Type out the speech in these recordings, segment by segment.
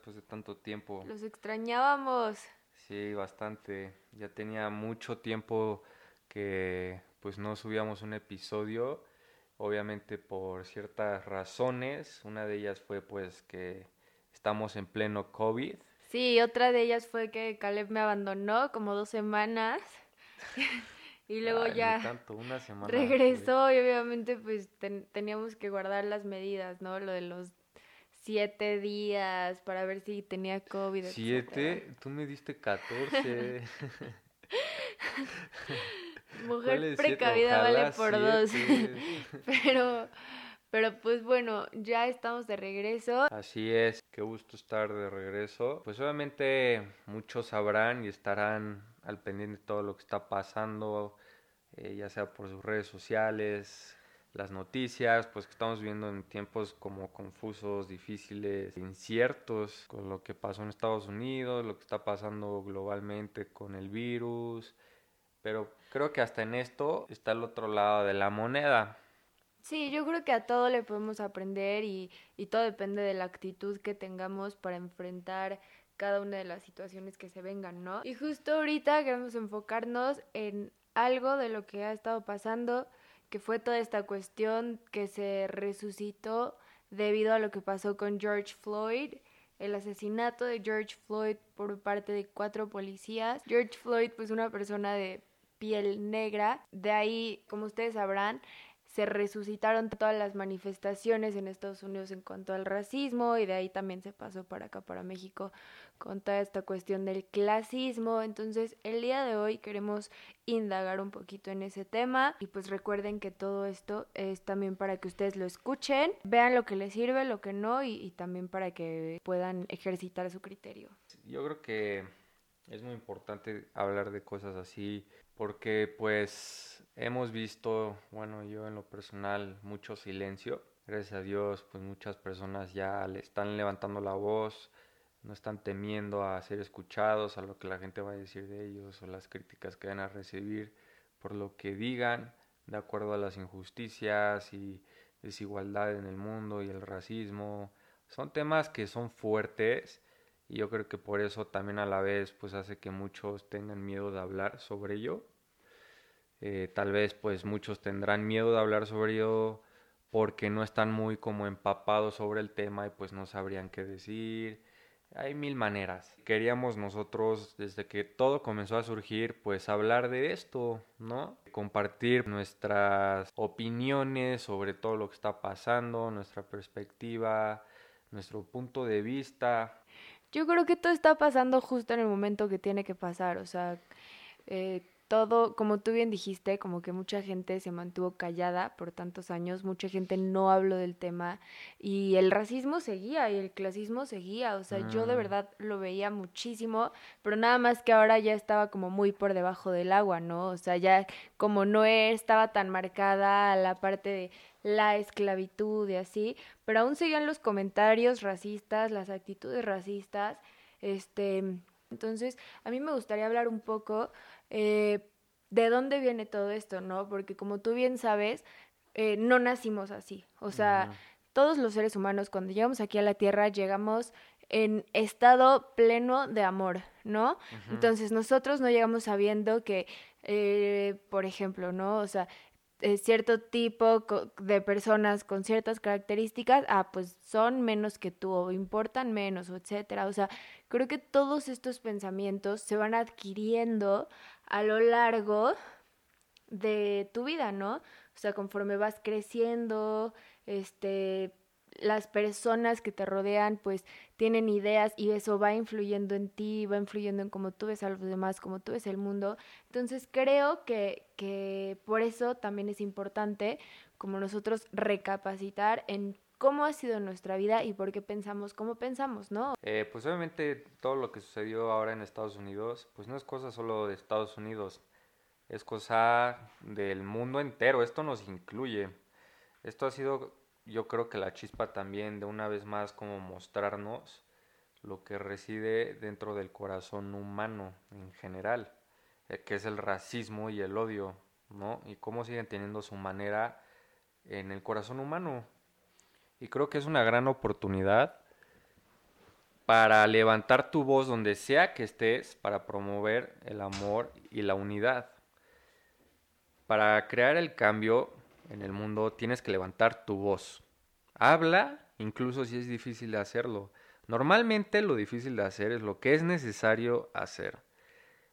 después de tanto tiempo. Los extrañábamos. Sí, bastante. Ya tenía mucho tiempo que pues no subíamos un episodio, obviamente por ciertas razones. Una de ellas fue pues que estamos en pleno COVID. Sí, otra de ellas fue que Caleb me abandonó como dos semanas. y luego Ay, ya tanto, una semana. regresó y obviamente pues ten- teníamos que guardar las medidas, ¿no? Lo de los siete días para ver si tenía COVID. etcétera. Siete, tú me diste 14. Mujer precavida vale por dos. pero, pero pues bueno, ya estamos de regreso. Así es, qué gusto estar de regreso. Pues obviamente muchos sabrán y estarán al pendiente de todo lo que está pasando, eh, ya sea por sus redes sociales, las noticias, pues que estamos viviendo en tiempos como confusos, difíciles, inciertos, con lo que pasó en Estados Unidos, lo que está pasando globalmente con el virus. Pero creo que hasta en esto está el otro lado de la moneda. Sí, yo creo que a todo le podemos aprender y, y todo depende de la actitud que tengamos para enfrentar cada una de las situaciones que se vengan, ¿no? Y justo ahorita queremos enfocarnos en algo de lo que ha estado pasando, que fue toda esta cuestión que se resucitó debido a lo que pasó con George Floyd, el asesinato de George Floyd por parte de cuatro policías. George Floyd, pues una persona de piel negra, de ahí, como ustedes sabrán, se resucitaron todas las manifestaciones en Estados Unidos en cuanto al racismo y de ahí también se pasó para acá, para México, con toda esta cuestión del clasismo. Entonces, el día de hoy queremos indagar un poquito en ese tema y pues recuerden que todo esto es también para que ustedes lo escuchen, vean lo que les sirve, lo que no y, y también para que puedan ejercitar su criterio. Yo creo que es muy importante hablar de cosas así porque pues hemos visto, bueno, yo en lo personal, mucho silencio. Gracias a Dios, pues muchas personas ya le están levantando la voz, no están temiendo a ser escuchados, a lo que la gente va a decir de ellos o las críticas que van a recibir por lo que digan, de acuerdo a las injusticias y desigualdad en el mundo y el racismo. Son temas que son fuertes y yo creo que por eso también a la vez pues hace que muchos tengan miedo de hablar sobre ello. Eh, tal vez pues muchos tendrán miedo de hablar sobre ello porque no están muy como empapados sobre el tema y pues no sabrían qué decir. Hay mil maneras. Queríamos nosotros desde que todo comenzó a surgir pues hablar de esto, ¿no? Compartir nuestras opiniones sobre todo lo que está pasando, nuestra perspectiva, nuestro punto de vista. Yo creo que todo está pasando justo en el momento que tiene que pasar, o sea, eh, todo, como tú bien dijiste, como que mucha gente se mantuvo callada por tantos años, mucha gente no habló del tema y el racismo seguía y el clasismo seguía, o sea, yo de Mm. verdad lo veía muchísimo, pero nada más que ahora ya estaba como muy por debajo del agua, ¿no? O sea, ya como no estaba tan marcada la parte de la esclavitud y así, pero aún seguían los comentarios racistas, las actitudes racistas, este, entonces a mí me gustaría hablar un poco eh, de dónde viene todo esto, ¿no? Porque como tú bien sabes, eh, no nacimos así, o sea, todos los seres humanos cuando llegamos aquí a la Tierra llegamos en estado pleno de amor, ¿no? Entonces nosotros no llegamos sabiendo que, eh, por ejemplo, ¿no? O sea, eh, cierto tipo de personas con ciertas características, ah, pues son menos que tú o importan menos o etcétera. O sea, creo que todos estos pensamientos se van adquiriendo a lo largo de tu vida, ¿no? O sea, conforme vas creciendo, este, las personas que te rodean, pues tienen ideas y eso va influyendo en ti, va influyendo en cómo tú ves a los demás, cómo tú ves el mundo. Entonces creo que, que por eso también es importante como nosotros recapacitar en cómo ha sido nuestra vida y por qué pensamos como pensamos, ¿no? Eh, pues obviamente todo lo que sucedió ahora en Estados Unidos, pues no es cosa solo de Estados Unidos, es cosa del mundo entero, esto nos incluye. Esto ha sido, yo creo que la chispa también de una vez más como mostrarnos lo que reside dentro del corazón humano en general, eh, que es el racismo y el odio, ¿no? Y cómo siguen teniendo su manera en el corazón humano. Y creo que es una gran oportunidad para levantar tu voz donde sea que estés, para promover el amor y la unidad. Para crear el cambio en el mundo tienes que levantar tu voz. Habla, incluso si es difícil de hacerlo. Normalmente lo difícil de hacer es lo que es necesario hacer.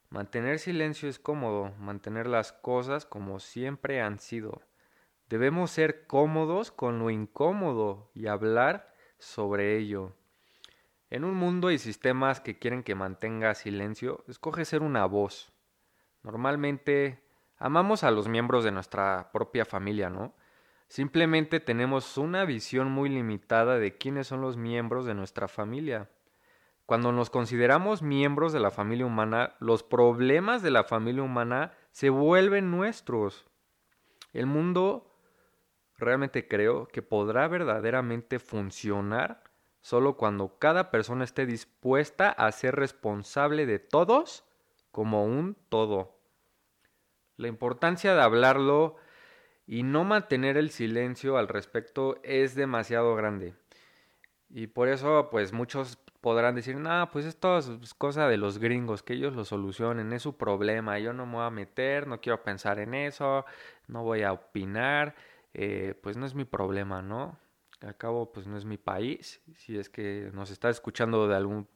Mantener silencio es cómodo, mantener las cosas como siempre han sido. Debemos ser cómodos con lo incómodo y hablar sobre ello. En un mundo y sistemas que quieren que mantenga silencio, escoge ser una voz. Normalmente amamos a los miembros de nuestra propia familia, ¿no? Simplemente tenemos una visión muy limitada de quiénes son los miembros de nuestra familia. Cuando nos consideramos miembros de la familia humana, los problemas de la familia humana se vuelven nuestros. El mundo realmente creo que podrá verdaderamente funcionar solo cuando cada persona esté dispuesta a ser responsable de todos como un todo. La importancia de hablarlo y no mantener el silencio al respecto es demasiado grande. Y por eso, pues muchos podrán decir, no, pues esto es cosa de los gringos, que ellos lo solucionen, es su problema, yo no me voy a meter, no quiero pensar en eso, no voy a opinar, eh, pues no es mi problema, ¿no? Al cabo, pues no es mi país, si es que nos está escuchando de algún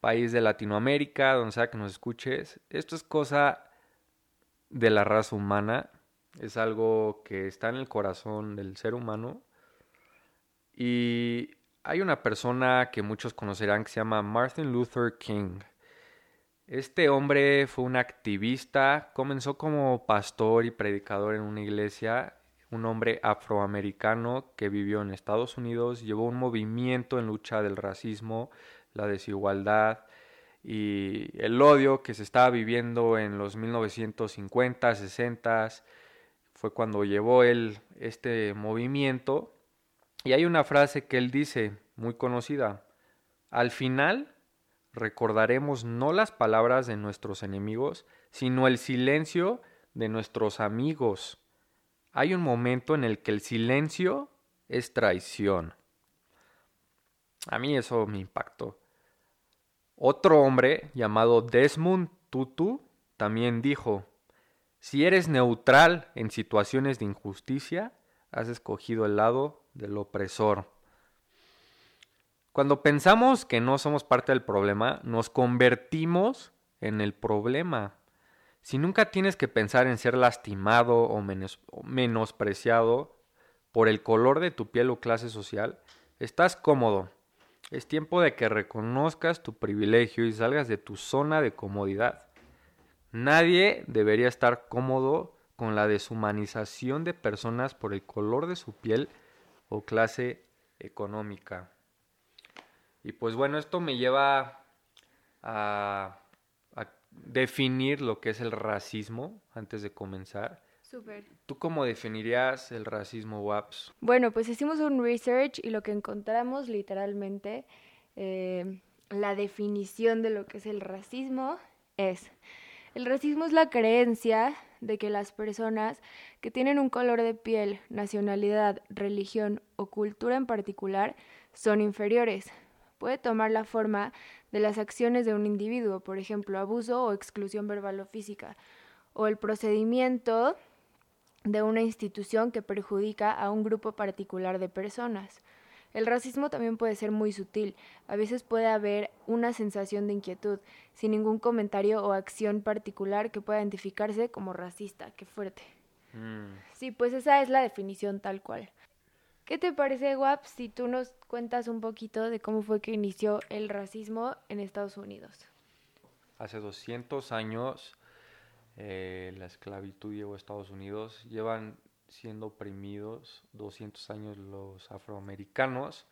país de Latinoamérica, donde sea que nos escuches, esto es cosa de la raza humana, es algo que está en el corazón del ser humano y hay una persona que muchos conocerán que se llama Martin Luther King. Este hombre fue un activista, comenzó como pastor y predicador en una iglesia, un hombre afroamericano que vivió en Estados Unidos, llevó un movimiento en lucha del racismo, la desigualdad y el odio que se estaba viviendo en los 1950, 60, fue cuando llevó él este movimiento y hay una frase que él dice, muy conocida, al final recordaremos no las palabras de nuestros enemigos, sino el silencio de nuestros amigos. Hay un momento en el que el silencio es traición. A mí eso me impactó. Otro hombre llamado Desmond Tutu también dijo, si eres neutral en situaciones de injusticia, has escogido el lado del opresor. Cuando pensamos que no somos parte del problema, nos convertimos en el problema. Si nunca tienes que pensar en ser lastimado o menospreciado por el color de tu piel o clase social, estás cómodo. Es tiempo de que reconozcas tu privilegio y salgas de tu zona de comodidad. Nadie debería estar cómodo con la deshumanización de personas por el color de su piel o clase económica. Y pues bueno, esto me lleva a, definir lo que es el racismo antes de comenzar. Súper. ¿Tú cómo definirías el racismo, WAPS? Bueno, pues hicimos un research y lo que encontramos literalmente, eh, la definición de lo que es el racismo es, el racismo es la creencia de que las personas que tienen un color de piel, nacionalidad, religión o cultura en particular son inferiores. Puede tomar la forma de las acciones de un individuo, por ejemplo, abuso o exclusión verbal o física, o el procedimiento de una institución que perjudica a un grupo particular de personas. El racismo también puede ser muy sutil. A veces puede haber una sensación de inquietud, sin ningún comentario o acción particular que pueda identificarse como racista. Qué fuerte. Mm. Sí, pues esa es la definición tal cual. ¿Qué te parece, Guap, si tú nos cuentas un poquito de cómo fue que inició el racismo en Estados Unidos? Hace 200 años eh, la esclavitud llegó a Estados Unidos. Llevan siendo oprimidos 200 años los afroamericanos.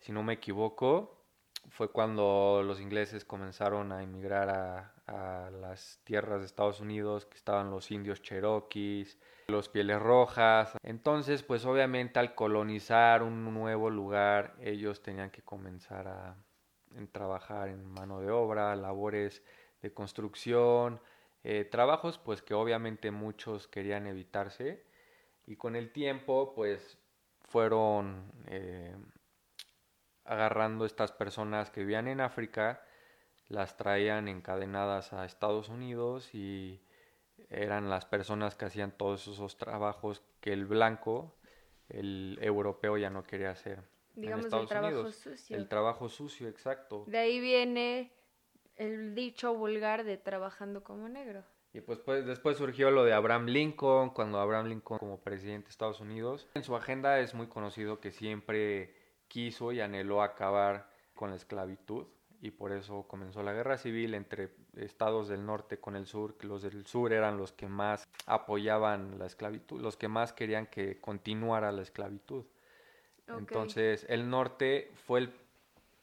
Si no me equivoco, fue cuando los ingleses comenzaron a emigrar a, las tierras de Estados Unidos, que estaban los indios cherokees, los pieles rojas. Entonces, pues obviamente al colonizar un nuevo lugar, ellos tenían que comenzar a trabajar en mano de obra, labores de construcción, eh, trabajos pues que obviamente muchos querían evitarse y con el tiempo, pues fueron eh, agarrando estas personas que vivían en África, las traían encadenadas a Estados Unidos y eran las personas que hacían todos esos trabajos que el blanco, el europeo ya no quería hacer. Digamos el trabajo sucio. El trabajo sucio, exacto. De ahí viene el dicho vulgar de trabajando como negro. Y pues, pues después surgió lo de Abraham Lincoln, cuando Abraham Lincoln como presidente de Estados Unidos. En su agenda es muy conocido que siempre quiso y anheló acabar con la esclavitud y por eso comenzó la guerra civil entre estados del norte con el sur, que los del sur eran los que más apoyaban la esclavitud, los que más querían que continuara la esclavitud. Entonces, el norte fue el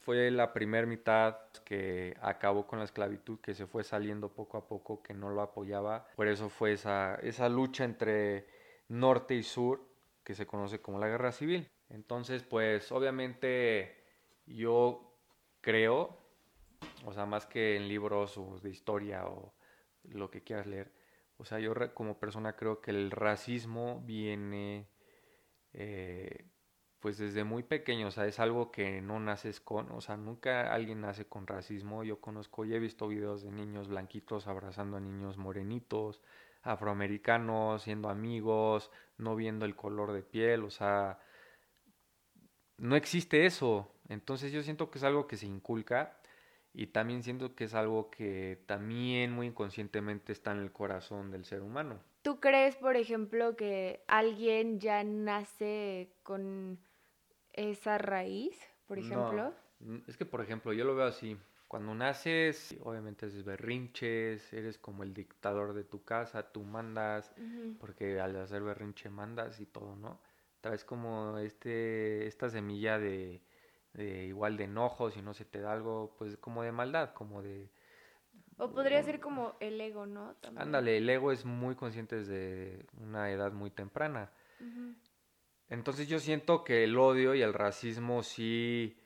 fue la primera mitad que acabó con la esclavitud, que se fue saliendo poco a poco, que no lo apoyaba. Por eso fue esa, esa lucha entre norte y sur, que se conoce como la guerra civil. Entonces, pues obviamente yo creo, o sea, más que en libros o de historia o lo que quieras leer, o sea, yo como persona creo que el racismo viene eh, pues desde muy pequeño, o sea, es algo que no naces con, o sea, nunca alguien nace con racismo. Yo conozco y he visto videos de niños blanquitos abrazando a niños morenitos, afroamericanos, siendo amigos, no viendo el color de piel, o sea, no existe eso. Entonces yo siento que es algo que se inculca y también siento que es algo que también muy inconscientemente está en el corazón del ser humano. ¿Tú crees, por ejemplo, que alguien ya nace con esa raíz, por ejemplo? Mm, es que, por ejemplo, yo lo veo así. Cuando naces, obviamente haces berrinches, eres como el dictador de tu casa, tú mandas, porque al hacer berrinche mandas y todo, ¿no? Traes como este, esta semilla de, de igual de enojo, si no se te da algo, pues como de maldad, como de... O podría ser como el ego, ¿no? Ándale, el ego es muy consciente desde una edad muy temprana. Entonces yo siento que el odio y el racismo sí,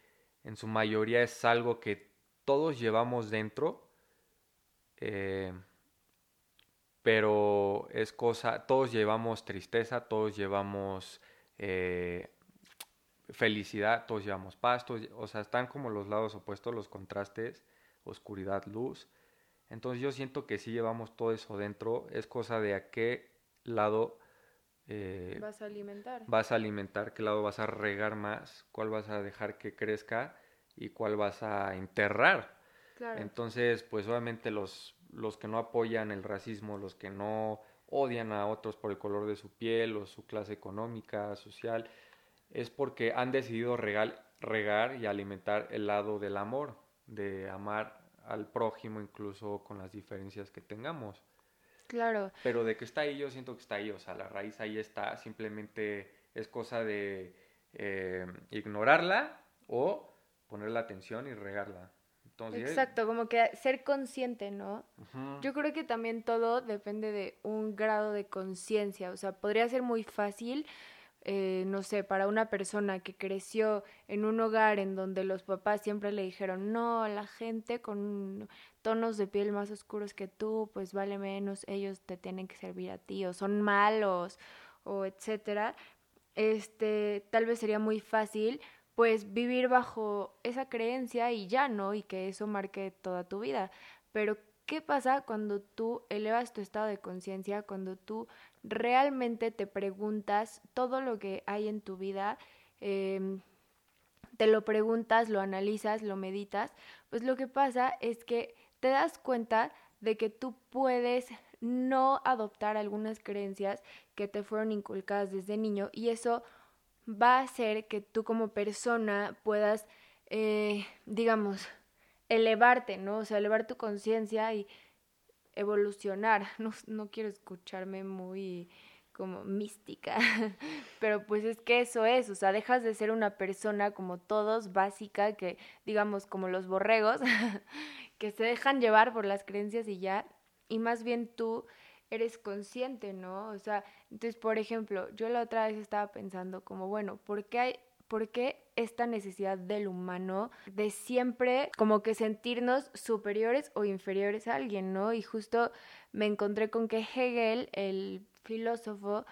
en su mayoría es algo que todos llevamos dentro, eh, pero es cosa, todos llevamos tristeza, todos llevamos eh, felicidad, todos llevamos paz, o sea, están como los lados opuestos, los contrastes, oscuridad, luz. Entonces yo siento que sí llevamos todo eso dentro, es cosa de a qué lado eh, vas a alimentar. Vas a alimentar, qué lado vas a regar más, cuál vas a dejar que crezca y cuál vas a enterrar. Entonces, pues obviamente los, los que no apoyan el racismo, los que no odian a otros por el color de su piel o su clase económica, social, es porque han decidido regar, regar y alimentar el lado del amor, de amar al prójimo incluso con las diferencias que tengamos. Claro. Pero de que está ahí, yo siento que está ahí, o sea, la raíz ahí está, simplemente es cosa de eh, ignorarla o ponerle atención y regarla. Exacto, como que ser consciente, ¿no? Yo creo que también todo depende de un grado de conciencia, o sea, podría ser muy fácil eh, no sé, para una persona que creció en un hogar en donde los papás siempre le dijeron, no, la gente con tonos de piel más oscuros que tú, pues vale menos, ellos te tienen que servir a ti, o son malos, o etcétera, este, tal vez sería muy fácil pues vivir bajo esa creencia y ya, ¿no? Y que eso marque toda tu vida. Pero, ¿qué pasa cuando tú elevas tu estado de conciencia, cuando tú realmente te preguntas todo lo que hay en tu vida, em, te lo preguntas, lo analizas, lo meditas, pues lo que pasa es que te das cuenta de que tú puedes no adoptar algunas creencias que te fueron inculcadas desde niño y eso va a hacer que tú como persona puedas, eh, digamos, elevarte, ¿no? O sea, elevar tu conciencia y evolucionar. No, no quiero escucharme muy como mística, pero pues es que eso es, o sea, dejas de ser una persona como todos, básica, que digamos como los borregos, que se dejan llevar por las creencias y ya, y más bien tú eres consciente, ¿no? O sea, entonces, por ejemplo, yo la otra vez estaba pensando como, bueno, ¿por qué hay, por qué esta necesidad del humano de siempre como que sentirnos superiores o inferiores a alguien, ¿no? Y justo me encontré con que Hegel, el filósofo,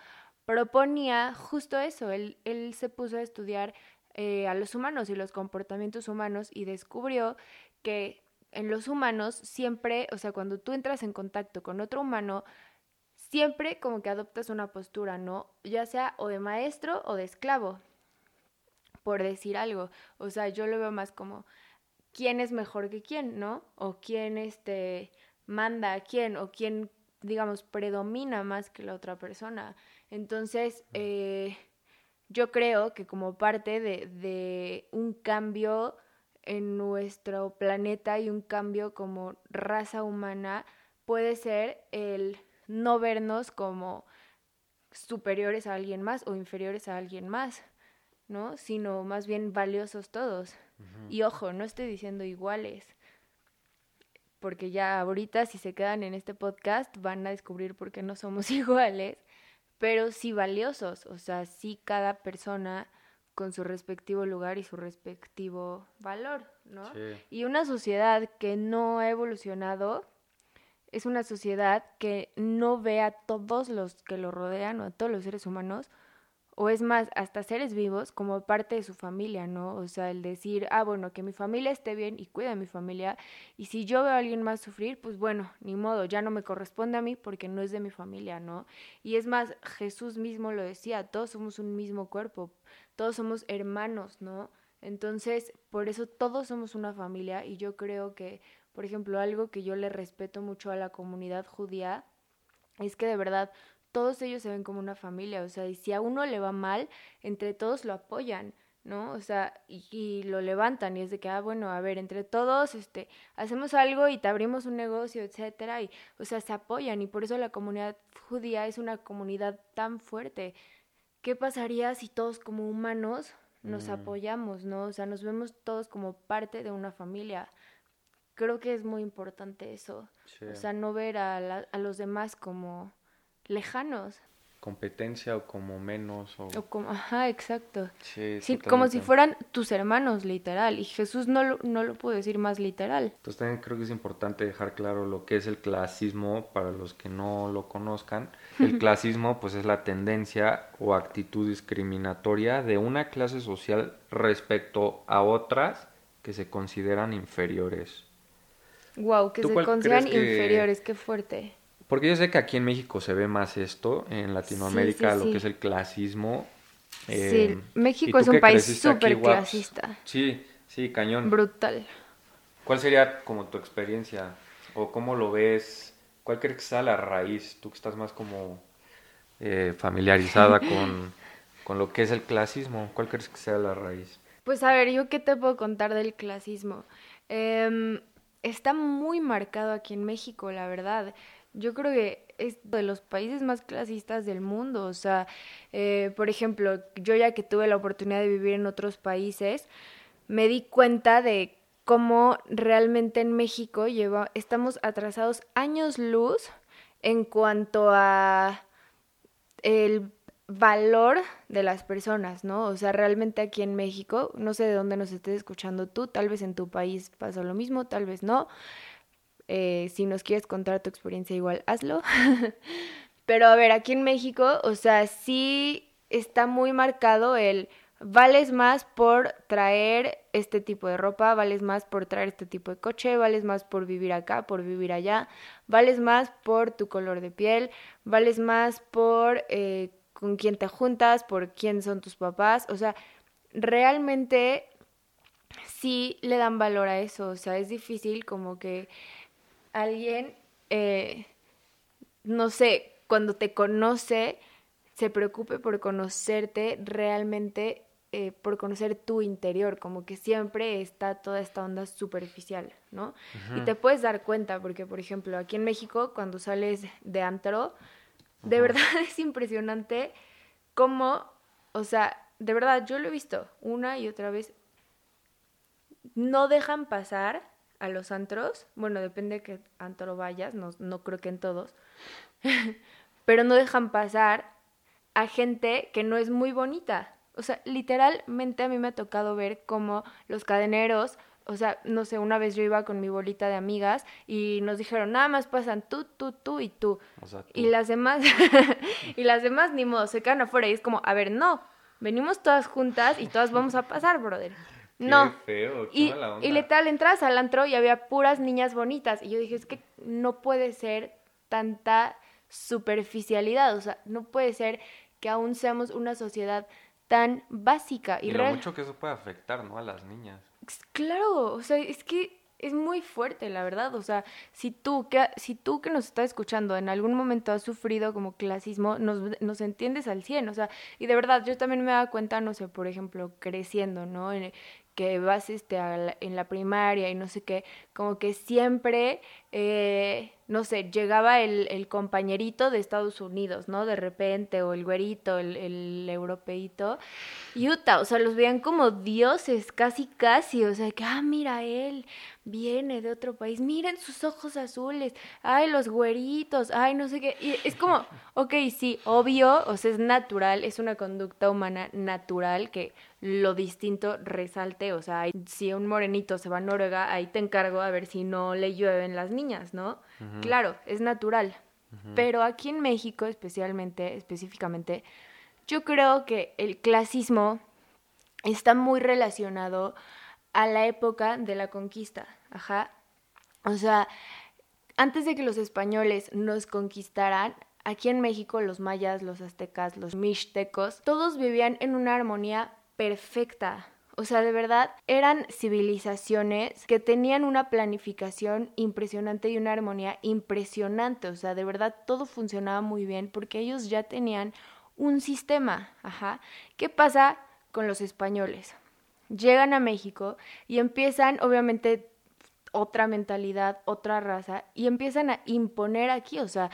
proponía justo eso, él, él se puso a estudiar eh, a los humanos y los comportamientos humanos y descubrió que en los humanos siempre, o sea, cuando tú entras en contacto con otro humano, siempre como que adoptas una postura, ¿no? Ya sea o de maestro o de esclavo, por decir algo. O sea, yo lo veo más como quién es mejor que quién, ¿no? O quién este manda a quién, o quién, digamos, predomina más que la otra persona. Entonces, eh, yo creo que como parte de, de un cambio en nuestro planeta y un cambio como raza humana puede ser el no vernos como superiores a alguien más o inferiores a alguien más, ¿no? Sino más bien valiosos todos. Y ojo, no estoy diciendo iguales, porque ya ahorita si se quedan en este podcast van a descubrir por qué no somos iguales, pero sí valiosos, o sea, sí cada persona con su respectivo lugar y su respectivo valor, ¿no? Y una sociedad que no ha evolucionado es una sociedad que no ve a todos los que lo rodean o a todos los seres humanos o es más, hasta seres vivos como parte de su familia, ¿no? O sea, el decir, ah, bueno, que mi familia esté bien y cuida a mi familia, y si yo veo a alguien más sufrir, pues bueno, ni modo, ya no me corresponde a mí porque no es de mi familia, ¿no? Y es más, Jesús mismo lo decía, todos somos un mismo cuerpo, todos somos hermanos, ¿no? Entonces, por eso todos somos una familia y yo creo que, por ejemplo, algo que yo le respeto mucho a la comunidad judía es que de verdad todos ellos se ven como una familia, o sea, y si a uno le va mal, entre todos lo apoyan, ¿no? O sea, y, lo levantan y es de que, ah, bueno, a ver, entre todos, este, hacemos algo y te abrimos un negocio, etcétera, y, o sea, se apoyan y por eso la comunidad judía es una comunidad tan fuerte. ¿Qué pasaría si todos como humanos nos mm. apoyamos, ¿no? O sea, nos vemos todos como parte de una familia. Creo que es muy importante eso. O sea, no ver a, a los demás como lejanos. Competencia o como menos. O, como, ajá, exacto. Sí, como si fueran tus hermanos, literal. Y Jesús no lo, no lo pudo decir más literal. Entonces también creo que es importante dejar claro lo que es el clasismo para los que no lo conozcan. El clasismo pues es la tendencia o actitud discriminatoria de una clase social respecto a otras que se consideran inferiores. Wow, que se consideran inferiores, qué fuerte. Porque yo sé que aquí en México se ve más esto, en Latinoamérica lo que es el clasismo. sí, eh, México es un país súper clasista. Sí, sí, cañón. Brutal. ¿Cuál sería como tu experiencia? ¿O cómo lo ves? ¿Cuál crees que sea la raíz? Tú que estás más como eh, familiarizada con, con lo que es el clasismo, ¿cuál crees que sea la raíz? Pues a ver, ¿yo qué te puedo contar del clasismo? Eh, está muy marcado aquí en México, la verdad yo creo que es de los países más clasistas del mundo. O sea, eh, por ejemplo, yo ya que tuve la oportunidad de vivir en otros países, me di cuenta de cómo realmente en México lleva, estamos atrasados años luz en cuanto a el valor de las personas, ¿no? O sea, realmente aquí en México, no sé de dónde nos estés escuchando tú, tal vez en tu país pasa lo mismo, tal vez no, eh, si nos quieres contar tu experiencia igual, hazlo. Pero a ver, aquí en México, o sea, sí está muy marcado el vales más por traer este tipo de ropa, vales más por traer este tipo de coche, vales más por vivir acá, por vivir allá, vales más por tu color de piel, vales más por eh, con quién te juntas, por quién son tus papás, o sea, realmente sí le dan valor a eso, o sea, es difícil como que alguien, eh, no sé, cuando te conoce, se preocupe por conocerte realmente, eh, por conocer tu interior, como que siempre está toda esta onda superficial, ¿no? Y te puedes dar cuenta, porque por ejemplo, aquí en México, cuando sales de antro, de verdad es impresionante cómo, o sea, de verdad, yo lo he visto una y otra vez, no dejan pasar a los antros, bueno, depende de qué antro vayas, no, no creo que en todos, pero no dejan pasar a gente que no es muy bonita. O sea, literalmente a mí me ha tocado ver cómo los cadeneros o sea, no sé, una vez yo iba con mi bolita de amigas y nos dijeron, nada más pasan tú, tú, tú y tú. O sea, tú. Y las demás, y las demás ni modo, se quedan afuera y es como, a ver, no, venimos todas juntas y todas vamos a pasar, brother. Qué No. feo, qué Y, mala onda. y letal, entras al antro y había puras niñas bonitas. Y yo dije, es que no puede ser tanta superficialidad. O sea, no puede ser que aún seamos una sociedad tan básica. Y, Y lo real- mucho que eso puede afectar, ¿no? A las niñas. Claro, o sea, es que es muy fuerte, la verdad. O sea, si tú que, si tú que nos estás escuchando en algún momento has sufrido como clasismo, nos, nos entiendes al 100. O sea, y de verdad, yo también me daba cuenta, no sé, por ejemplo, creciendo, ¿no? En- que vas este, la- en la primaria y no sé qué, como que siempre, eh, no sé, llegaba el, el compañerito de Estados Unidos, ¿no? De repente, o el güerito, el, el europeíto, y Utah, o sea, los veían como dioses, casi, casi, o sea, que, ah, mira, él viene de otro país, miren sus ojos azules, ay, los güeritos, ay, no sé qué, y es como, ok, sí, obvio, o sea, es natural, es una conducta humana natural que lo distinto resalte, o sea, si un morenito se va a Noruega, ahí te encargo a ver si no le llueven las niñas, ¿no? Claro, es natural. Pero aquí en México, especialmente, específicamente, yo creo que el clasismo está muy relacionado a la época de la conquista. Ajá. O sea, antes de que los españoles nos conquistaran, aquí en México los mayas, los aztecas, los mixtecos, todos vivían en una armonía perfecta. O sea, de verdad, eran civilizaciones que tenían una planificación impresionante y una armonía impresionante. O sea, de verdad, todo funcionaba muy bien porque ellos ya tenían un sistema. Ajá. ¿Qué pasa con los españoles? Llegan a México y empiezan, obviamente, otra mentalidad, otra raza, y empiezan a imponer aquí, o sea,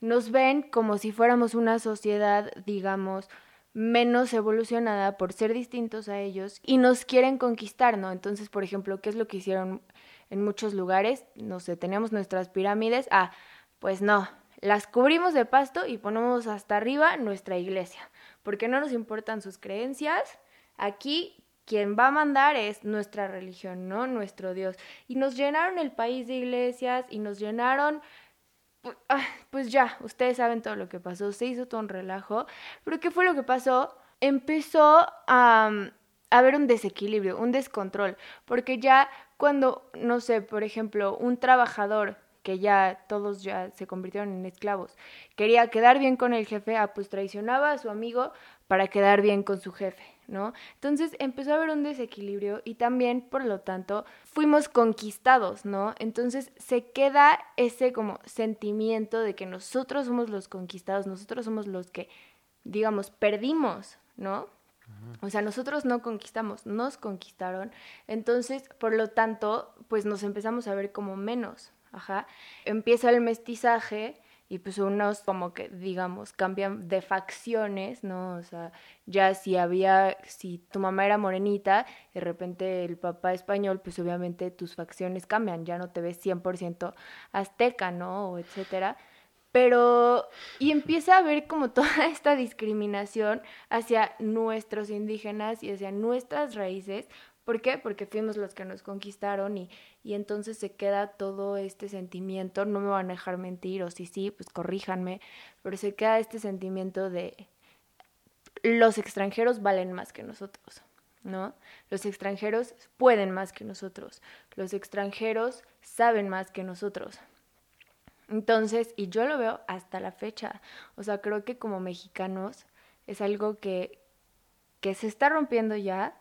nos ven como si fuéramos una sociedad, digamos, menos evolucionada por ser distintos a ellos y nos quieren conquistar, ¿no? Entonces, por ejemplo, ¿qué es lo que hicieron en muchos lugares? No sé, teníamos nuestras pirámides, ah, pues no, las cubrimos de pasto y ponemos hasta arriba nuestra iglesia, porque no nos importan sus creencias, aquí quien va a mandar es nuestra religión, ¿no? Nuestro Dios. Y nos llenaron el país de iglesias y nos llenaron... ah, Pues ya, ustedes saben todo lo que pasó, se hizo todo un relajo, pero ¿qué fue lo que pasó? Empezó a, a haber un desequilibrio, un descontrol, porque ya cuando, no sé, por ejemplo, un trabajador que ya todos ya se convirtieron en esclavos, quería quedar bien con el jefe, ah, pues traicionaba a su amigo para quedar bien con su jefe, ¿no? Entonces empezó a haber un desequilibrio y también, por lo tanto, fuimos conquistados, ¿no? Entonces se queda ese como sentimiento de que nosotros somos los conquistados, nosotros somos los que, digamos, perdimos, ¿no? O sea, nosotros no conquistamos, nos conquistaron. Entonces, por lo tanto, pues nos empezamos a ver como menos. Ajá. Empieza el mestizaje y pues unos como que, digamos, cambian de facciones, ¿no? O sea, ya si había, si tu mamá era morenita, de repente el papá español, pues obviamente tus facciones cambian, ya no te ves 100% azteca, ¿no? O etcétera. Pero, y empieza a haber como toda esta discriminación hacia nuestros indígenas y hacia nuestras raíces. ¿Por qué? Porque fuimos los que nos conquistaron y, y entonces se queda todo este sentimiento, no me van a dejar mentir, o si sí, pues corríjanme, pero se queda este sentimiento de los extranjeros valen más que nosotros, ¿no? Los extranjeros pueden más que nosotros, los extranjeros saben más que nosotros. Entonces, y yo lo veo hasta la fecha. O sea, creo que como mexicanos es algo que, que se está rompiendo ya,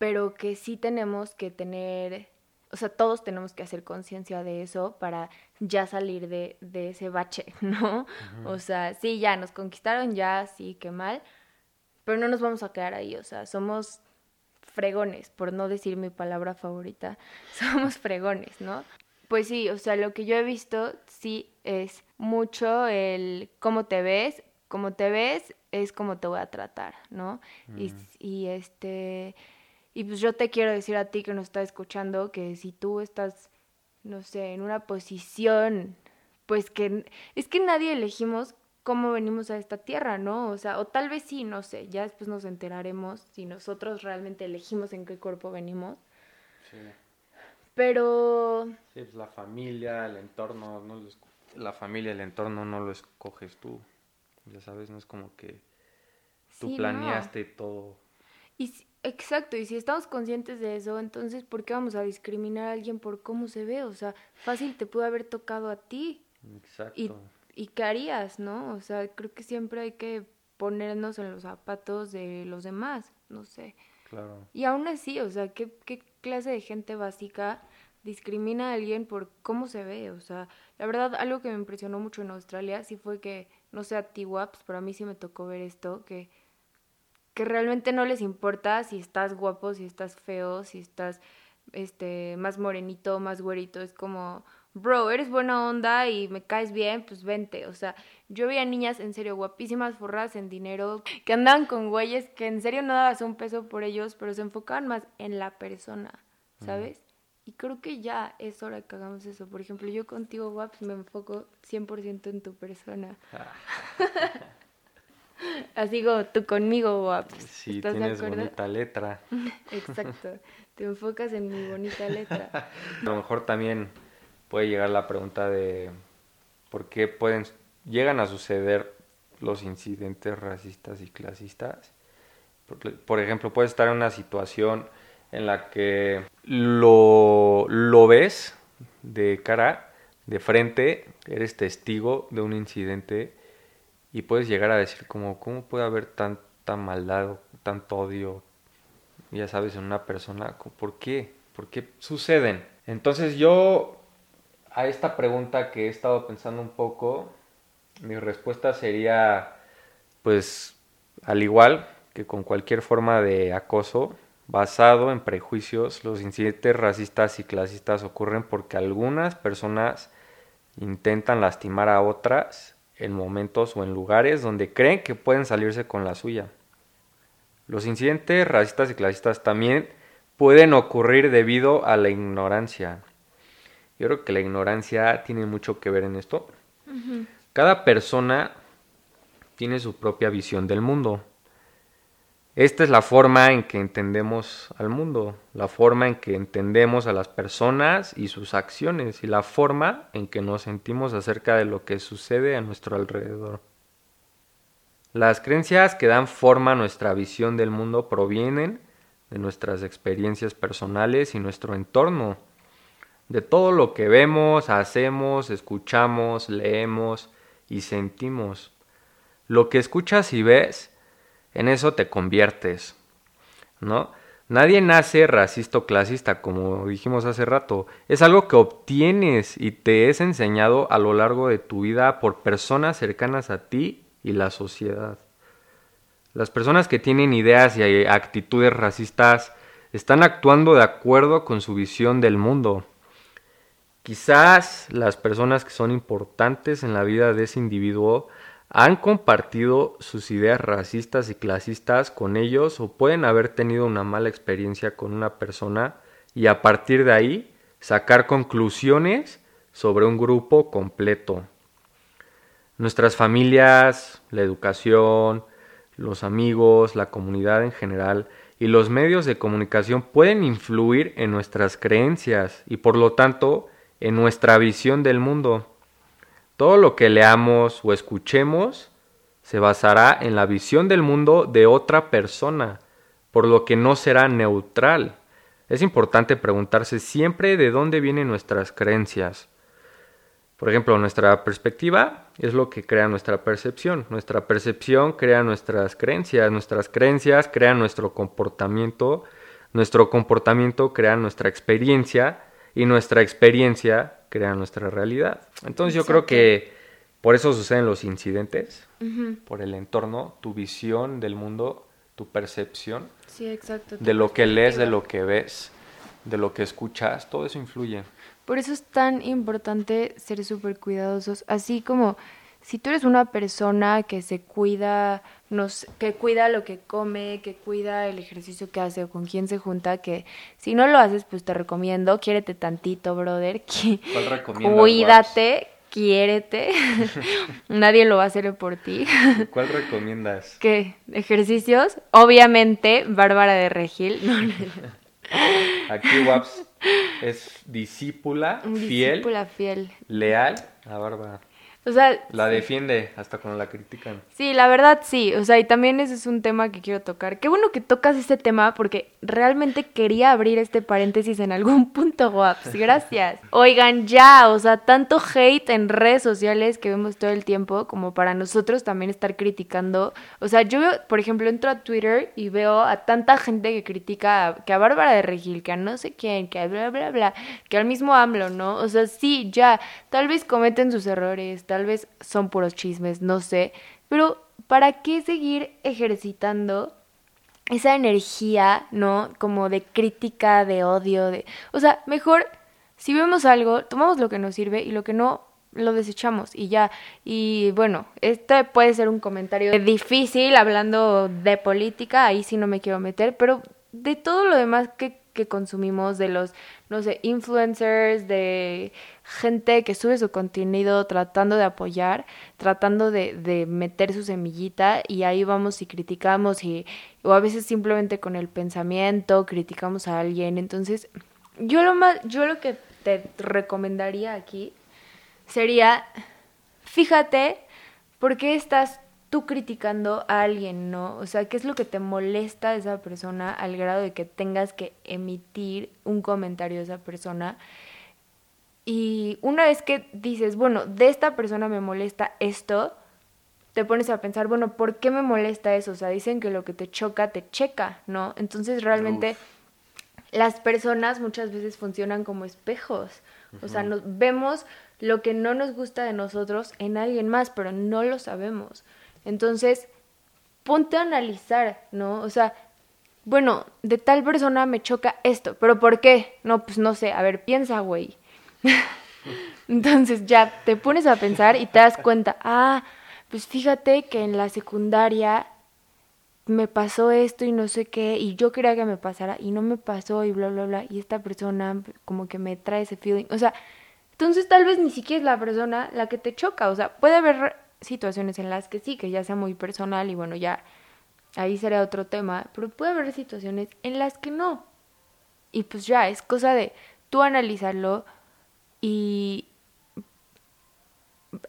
pero que sí tenemos que tener, o sea, todos tenemos que hacer conciencia de eso para ya salir de, de ese bache, ¿no? O sea, sí, ya nos conquistaron, ya, sí, qué mal, pero no nos vamos a quedar ahí, o sea, somos fregones, por no decir mi palabra favorita, somos fregones, ¿no? Pues sí, o sea, lo que yo he visto sí es mucho el cómo te ves, cómo te ves es cómo te voy a tratar, ¿no? Y, y este, y pues yo te quiero decir a ti que nos está escuchando que si tú estás, no sé, en una posición, pues que es que nadie elegimos cómo venimos a esta tierra, ¿no? O sea, o tal vez sí, no sé, ya después nos enteraremos si nosotros realmente elegimos en qué cuerpo venimos. Sí. Pero... Sí, pues la familia, el entorno, no la familia, el entorno no lo escoges tú. Ya sabes, no es como que tú planeaste todo. Y exacto, y si estamos conscientes de eso, entonces ¿por qué vamos a discriminar a alguien por cómo se ve? O sea, fácil te pudo haber tocado a ti. Exacto. Y, y qué harías, ¿no? O sea, creo que siempre hay que ponernos en los zapatos de los demás, no sé. Claro. Y aún así, o sea, ¿qué, qué clase de gente básica discrimina a alguien por cómo se ve? O sea, la verdad, algo que me impresionó mucho en Australia sí fue que, no sé a ti, Waps, pero a mí sí me tocó ver esto, que que realmente no les importa si estás guapo, si estás feo, si estás este más morenito, más güerito, es como bro, eres buena onda y me caes bien, pues vente. O sea, yo veía niñas en serio guapísimas, forradas en dinero, que andaban con güeyes que en serio no dabas un peso por ellos, pero se enfocaban más en la persona, ¿sabes? Y creo que ya es hora que hagamos eso. Por ejemplo, yo contigo, Waps, me enfoco 100% en tu persona. Así como tú conmigo, guaps. Sí, tienes bonita letra. Exacto, te enfocas en mi bonita letra. A lo mejor también puede llegar la pregunta de por qué pueden llegan a suceder los incidentes racistas y clasistas. Por, ejemplo, puedes estar en una situación en la que lo, lo ves de cara, de frente, eres testigo de un incidente y puedes llegar a decir como, ¿cómo puede haber tanta maldad, tanto odio, ya sabes, en una persona? ¿Por qué? ¿Por qué suceden? Entonces yo a esta pregunta que he estado pensando un poco, mi respuesta sería, pues, al igual que con cualquier forma de acoso, basado en prejuicios, los incidentes racistas y clasistas ocurren porque algunas personas intentan lastimar a otras en momentos o en lugares donde creen que pueden salirse con la suya. Los incidentes racistas y clasistas también pueden ocurrir debido a la ignorancia. Yo creo que la ignorancia tiene mucho que ver en esto. Cada persona tiene su propia visión del mundo. Esta es la forma en que entendemos al mundo, la forma en que entendemos a las personas y sus acciones y la forma en que nos sentimos acerca de lo que sucede a nuestro alrededor. Las creencias que dan forma a nuestra visión del mundo provienen de nuestras experiencias personales y nuestro entorno, de todo lo que vemos, hacemos, escuchamos, leemos y sentimos. Lo que escuchas y ves en eso te conviertes, ¿no? Nadie nace racista o clasista, como dijimos hace rato. Es algo que obtienes y te es enseñado a lo largo de tu vida por personas cercanas a ti y la sociedad. Las personas que tienen ideas y actitudes racistas están actuando de acuerdo con su visión del mundo. Quizás las personas que son importantes en la vida de ese individuo han compartido sus ideas racistas y clasistas con ellos o pueden haber tenido una mala experiencia con una persona y a partir de ahí sacar conclusiones sobre un grupo completo. Nuestras familias, la educación, los amigos, la comunidad en general y los medios de comunicación pueden influir en nuestras creencias y por lo tanto en nuestra visión del mundo. Todo lo que leamos o escuchemos se basará en la visión del mundo de otra persona, por lo que no será neutral. Es importante preguntarse siempre de dónde vienen nuestras creencias. Por ejemplo, nuestra perspectiva es lo que crea nuestra percepción. Nuestra percepción crea nuestras creencias. Nuestras creencias crean nuestro comportamiento. Nuestro comportamiento crea nuestra experiencia. Y nuestra experiencia crea nuestra realidad. Entonces yo creo que por eso suceden los incidentes, por el entorno, tu visión del mundo, tu percepción. Sí, exacto. De lo que lees, de lo que ves, de lo que escuchas, todo eso influye. Por eso es tan importante ser súper cuidadosos, así como si tú eres una persona que se cuida, nos, que cuida lo que come, que cuida el ejercicio que hace o con quién se junta, que si no lo haces, pues te recomiendo, quiérete tantito, brother. ¿Cuál Cuídate, quiérete. Nadie lo va a hacer por ti. ¿Cuál recomiendas? ¿Qué? ¿Ejercicios? Obviamente, Bárbara de Regil. Aquí Waps es discípula, fiel, Discípula fiel. leal a Bárbara. O sea, La defiende hasta cuando la critican. Sí, la verdad sí, o sea, y también ese es un tema que quiero tocar. Qué bueno que tocas este tema porque realmente quería abrir este paréntesis en algún punto, guaps. Gracias. Oigan, ya, o sea, tanto hate en redes sociales que vemos todo el tiempo como para nosotros también estar criticando. O sea, yo por ejemplo, entro a Twitter y veo a tanta gente que critica a- que a Bárbara de Regil, que a no sé quién, que a bla, bla, bla, que al mismo AMLO, ¿no? O sea, sí, ya, tal vez cometen sus errores, tal vez son puros chismes, no sé. Pero, ¿para qué seguir ejercitando esa energía, ¿no? Como de crítica, de odio, de... O sea, mejor, si vemos algo, tomamos lo que nos sirve y lo que no, lo desechamos y ya. Y bueno, este puede ser un comentario difícil hablando de política, ahí sí no me quiero meter, pero de todo lo demás que, que consumimos, de los, no sé, influencers, de gente que sube su contenido tratando de apoyar, tratando de, de meter su semillita y ahí vamos y criticamos y o a veces simplemente con el pensamiento criticamos a alguien. Entonces, yo lo más, yo lo que te recomendaría aquí sería, fíjate por qué estás tú criticando a alguien, ¿no? O sea, ¿qué es lo que te molesta de esa persona al grado de que tengas que emitir un comentario de esa persona? Y una vez que dices, bueno, de esta persona me molesta esto, te pones a pensar, bueno, ¿por qué me molesta eso? O sea, dicen que lo que te choca, te checa, ¿no? Entonces realmente las personas muchas veces funcionan como espejos. O sea, nos vemos lo que no nos gusta de nosotros en alguien más, pero no lo sabemos. Entonces, ponte a analizar, ¿no? O sea, bueno, de tal persona me choca esto, pero ¿por qué? No, pues no sé, a ver, piensa, güey. Entonces ya te pones a pensar y te das cuenta, ah, pues fíjate que en la secundaria me pasó esto y no sé qué, y yo quería que me pasara y no me pasó y bla, bla, bla, y esta persona como que me trae ese feeling. O sea, entonces tal vez ni siquiera es la persona la que te choca, o sea, puede haber situaciones en las que sí, que ya sea muy personal y bueno, ya ahí será otro tema, pero puede haber situaciones en las que no. Y pues ya, es cosa de tú analizarlo y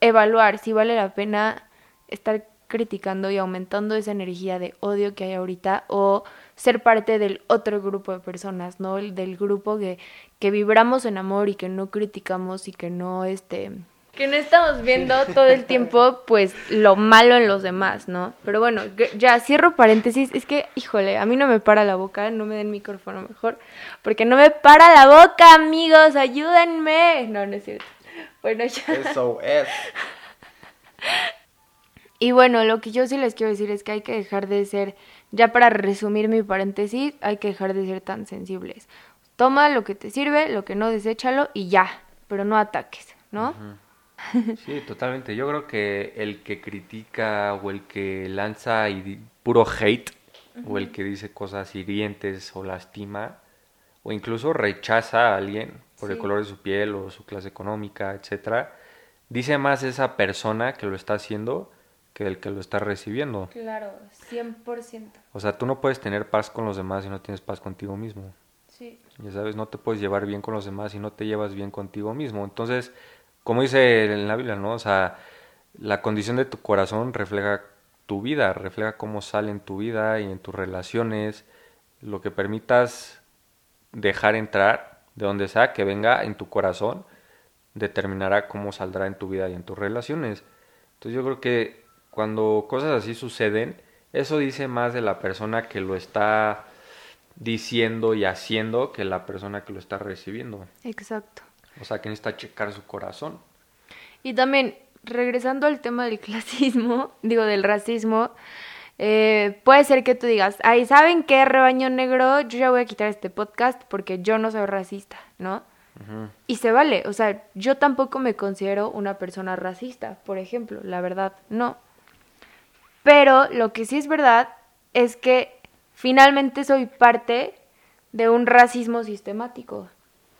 evaluar si vale la pena estar criticando y aumentando esa energía de odio que hay ahorita o ser parte del otro grupo de personas, ¿no? El del grupo que, que vibramos en amor y que no criticamos y que no, este... Que no estamos viendo todo el tiempo, pues, lo malo en los demás, ¿no? Pero bueno, ya cierro paréntesis. Es que, híjole, a mí no me para la boca, no me den micrófono mejor, porque no me para la boca, amigos, ayúdenme. No, no es cierto. Bueno, ya. Eso es. Y bueno, lo que yo sí les quiero decir es que hay que dejar de ser, ya para resumir mi paréntesis, hay que dejar de ser tan sensibles. Toma lo que te sirve, lo que no, deséchalo y ya, pero no ataques, ¿no? Sí, totalmente. Yo creo que el que critica o el que lanza puro hate o el que dice cosas hirientes o lastima o incluso rechaza a alguien por el color de su piel o su clase económica, etcétera, dice más esa persona que lo está haciendo que el que lo está recibiendo. Claro, 100%. O sea, tú no puedes tener paz con los demás si no tienes paz contigo mismo. Sí. Ya sabes, no te puedes llevar bien con los demás si no te llevas bien contigo mismo. Entonces, como dice en la ¿no? O sea, la condición de tu corazón refleja tu vida, refleja cómo sale en tu vida y en tus relaciones, lo que permitas dejar entrar, de donde sea que venga en tu corazón, determinará cómo saldrá en tu vida y en tus relaciones. Entonces yo creo que cuando cosas así suceden, eso dice más de la persona que lo está diciendo y haciendo que la persona que lo está recibiendo. Exacto. O sea, que necesita checar su corazón. Y también, regresando al tema del clasismo, digo, del racismo, eh, puede ser que tú digas, ay, ¿saben qué, rebaño negro? Yo ya voy a quitar este podcast porque yo no soy racista, ¿no? Y se vale, o sea, yo tampoco me considero una persona racista, por ejemplo, la verdad, no. Pero lo que sí es verdad es que finalmente soy parte de un racismo sistemático.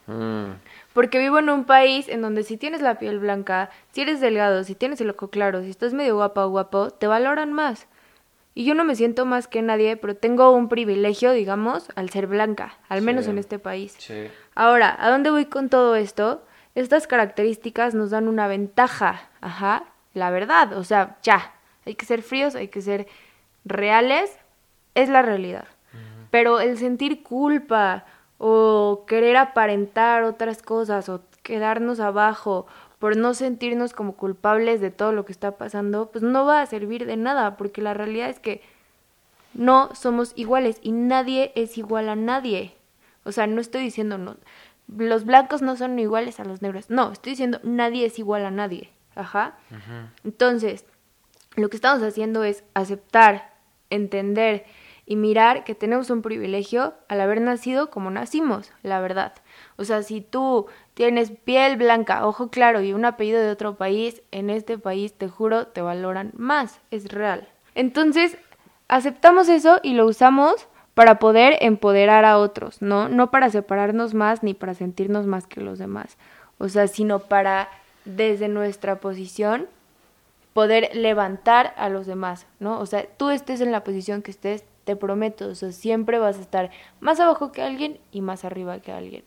Mm, Porque vivo en un país en donde si tienes la piel blanca, si eres delgado, si tienes el ojo claro, si estás medio guapa o guapo, te valoran más. Y yo no me siento más que nadie, pero tengo un privilegio, digamos, al ser blanca, al menos Sí. en este país. Sí. Ahora, ¿a dónde voy con todo esto? Estas características nos dan una ventaja, ajá, la verdad, o sea, ya, hay que ser fríos, hay que ser reales, es la realidad. Pero el sentir culpa o querer aparentar otras cosas o quedarnos abajo por no sentirnos como culpables de todo lo que está pasando, pues no va a servir de nada, porque la realidad es que no somos iguales y nadie es igual a nadie. O sea, no estoy diciendo no, los blancos no son iguales a los negros. No, estoy diciendo nadie es igual a nadie. Ajá. Ujú. Entonces, lo que estamos haciendo es aceptar, entender y mirar que tenemos un privilegio al haber nacido como nacimos, la verdad. O sea, si tú tienes piel blanca, ojo claro y un apellido de otro país, en este país te juro te valoran más, es real. Entonces, aceptamos eso y lo usamos para poder empoderar a otros, ¿no? No para separarnos más ni para sentirnos más que los demás. O sea, sino para desde nuestra posición poder levantar a los demás, ¿no? O sea, tú estés en la posición que estés, te prometo, o sea, siempre vas a estar más abajo que alguien y más arriba que alguien.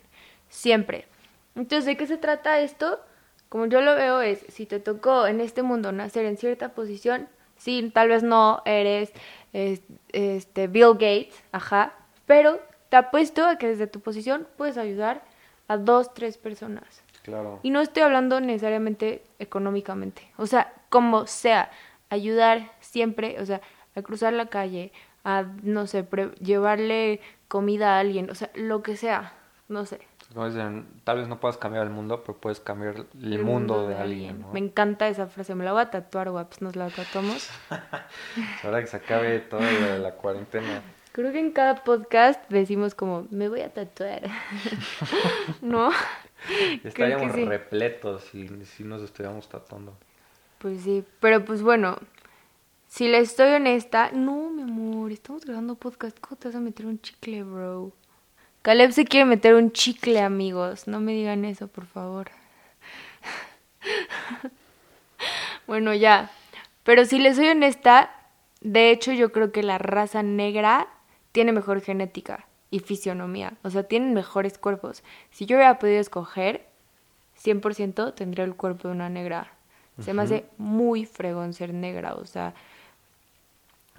Siempre. Entonces, ¿de qué se trata esto? Como yo lo veo es, si te tocó en este mundo nacer en cierta posición, sí, tal vez no eres es- este Bill Gates, ajá, pero te apuesto a que desde tu posición puedes ayudar a dos, tres personas. Claro. Y no estoy hablando necesariamente económicamente. O sea, como sea, ayudar siempre, o sea, a cruzar la calle, a, no sé, pre- llevarle comida a alguien, o sea, lo que sea, no sé. Como dicen, tal vez no puedas cambiar el mundo, pero puedes cambiar el, mundo, de, alguien, ¿no? Me encanta esa frase, me la voy a tatuar, guaps, nos la tatuamos. Ahora que se acabe todo lo de la cuarentena. Creo que en cada podcast decimos como, me voy a tatuar. ¿No? Estaríamos sí. repletos si, si nos estuviéramos tatuando. Pues sí, pero pues bueno, si le estoy honesta, no, mi amor, estamos grabando podcast, ¿cómo te vas a meter un chicle, bro? Caleb se quiere meter un chicle, amigos, no me digan eso, por favor. bueno, ya, pero si le soy honesta, de hecho yo creo que la raza negra tiene mejor genética y fisionomía, o sea, tienen mejores cuerpos. Si yo hubiera podido escoger, 100% tendría el cuerpo de una negra. Se me hace muy fregón ser negra, o sea,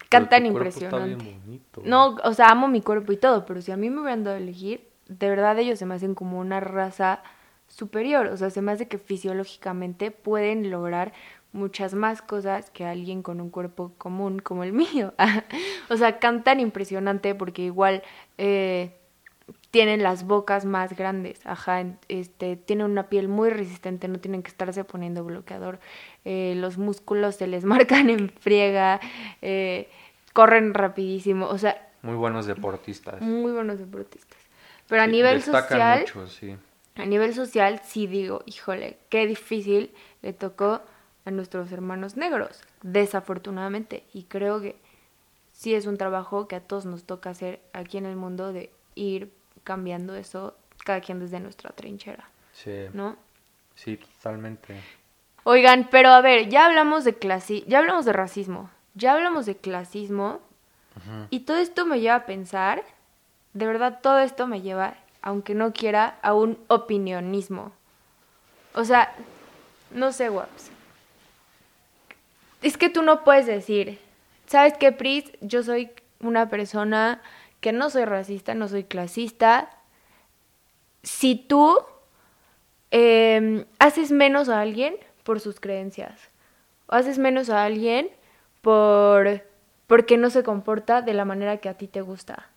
cantan Pero tu cuerpo está impresionante. bien bonito. No, o sea, amo mi cuerpo y todo, pero si a mí me hubieran dado a elegir, de verdad ellos se me hacen como una raza superior, o sea, se me hace que fisiológicamente pueden lograr muchas más cosas que alguien con un cuerpo común como el mío. o sea, cantan impresionante porque igual eh, tienen las bocas más grandes, ajá, este, tienen una piel muy resistente, no tienen que estarse poniendo bloqueador, eh, los músculos se les marcan en friega, eh, corren rapidísimo, o sea, Muy buenos deportistas. muy buenos deportistas. Pero a Sí, nivel social, mucho, sí. a nivel social sí digo, híjole, qué difícil le tocó a nuestros hermanos negros, desafortunadamente, y creo que sí es un trabajo que a todos nos toca hacer aquí en el mundo de ir cambiando eso, cada quien desde nuestra trinchera, Sí, ¿no? sí, totalmente. Oigan, pero a ver, ya hablamos de clasi ya hablamos de racismo, ya hablamos de clasismo, y todo esto me lleva a pensar, de verdad todo esto me lleva, aunque no quiera, a un opinionismo. O sea, no sé, guaps. Es que tú no puedes decir, ¿sabes qué, Pris? Yo soy una persona que no soy racista, no soy clasista. Si tú eh, haces menos a alguien por sus creencias, o haces menos a alguien por porque no se comporta de la manera que a ti te gusta.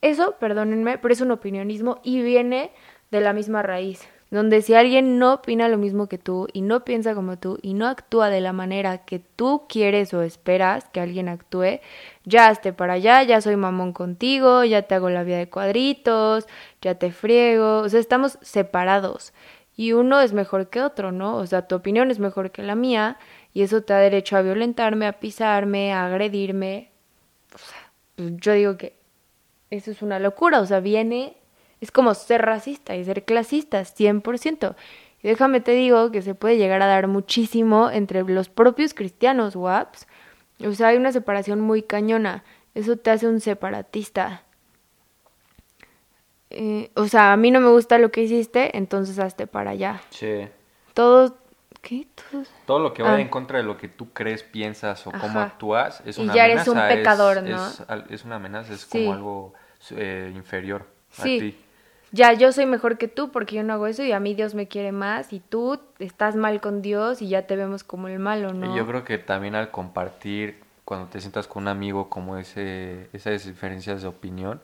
Eso, perdónenme, pero es un opinionismo y viene de la misma raíz, donde si alguien no opina lo mismo que tú y no piensa como tú y no actúa de la manera que tú quieres o esperas que alguien actúe, ya hazte para allá, ya soy mamón contigo, ya te hago la vida de cuadritos, ya te friego, o sea, estamos separados y uno es mejor que otro, ¿no? O sea, tu opinión es mejor que la mía y eso te da derecho a violentarme, a pisarme, a agredirme. O sea, pues yo digo que eso es una locura, o sea, viene, es como ser racista y ser clasista, 100%. Y déjame te digo que se puede llegar a dar muchísimo entre los propios cristianos, WAPs. O sea, hay una separación muy cañona. Eso te hace un separatista. Eh, o sea, a mí no me gusta lo que hiciste, entonces hazte para allá. Sí. Todo, ¿qué? Todo, Todo lo que vaya Ah. en contra de lo que tú crees, piensas o cómo Ajá. actúas es Y una ya eres amenaza. un pecador, es, ¿no? Es, es una amenaza, es Sí. como algo eh, inferior Sí. a ti. ya yo soy mejor que tú porque yo no hago eso y a mí Dios me quiere más y tú estás mal con Dios y ya te vemos como el malo, ¿no? Y yo creo que también al compartir, cuando te sientas con un amigo, como ese, esas diferencias de opinión,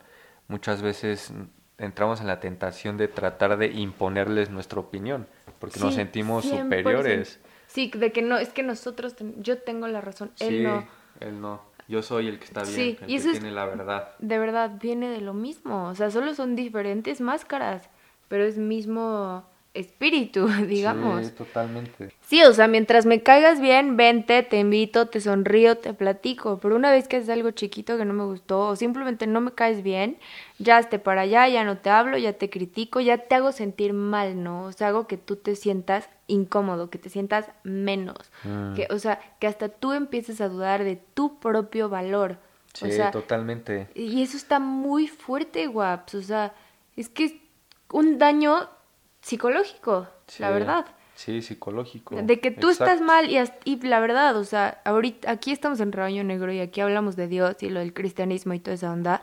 muchas veces entramos en la tentación de tratar de imponerles nuestra opinión, porque nos sentimos 100%. superiores. Sí, de que no, es que nosotros, ten- yo tengo la razón, él sí, no. él no. Yo soy el que está bien, Sí, el y que eso es- tiene la verdad. De verdad, viene de lo mismo, o sea, solo son diferentes máscaras, pero es mismo espíritu, digamos. Sí, totalmente. Sí, o sea, mientras me caigas bien, vente, te invito, te sonrío, te platico. Pero una vez que haces algo chiquito que no me gustó o simplemente no me caes bien, ya esté para allá, ya no te hablo, ya te critico, ya te hago sentir mal, ¿no? O sea, hago que tú te sientas incómodo, que te sientas menos. Mm. Que, o sea, que hasta tú empieces a dudar de tu propio valor. Sí, o sea, totalmente. y eso está muy fuerte, guaps. O sea, es que es un daño psicológico, la verdad. Sí, psicológico. De que tú estás mal y, y la verdad, o sea, ahorita aquí estamos en Rebaño Negro y aquí hablamos de Dios y lo del cristianismo y toda esa onda.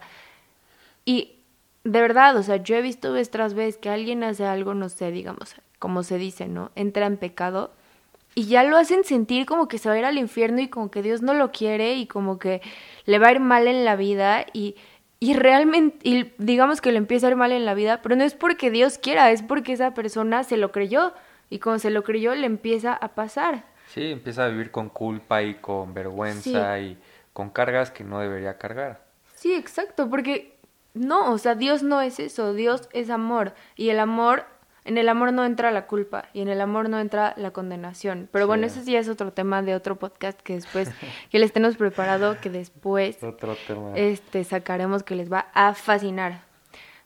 Y de verdad, o sea, yo he visto vez tras vez que alguien hace algo, no sé, digamos, como se dice, ¿no? Entra en pecado y ya lo hacen sentir como que se va a ir al infierno y como que Dios no lo quiere y como que le va a ir mal en la vida y, y realmente, y digamos que le empieza a ir mal en la vida, pero no es porque Dios quiera, es porque esa persona se lo creyó y como se lo creyó le empieza a pasar. Sí, empieza a vivir con culpa y con vergüenza y con cargas que no debería cargar. Sí, exacto, porque no, o sea, Dios no es eso, Dios es amor y el amor, en el amor no entra la culpa y en el amor no entra la condenación. Pero bueno, ese sí es otro tema de otro podcast que después, que les tenemos preparado, que después Otro tema. este, sacaremos que les va a fascinar.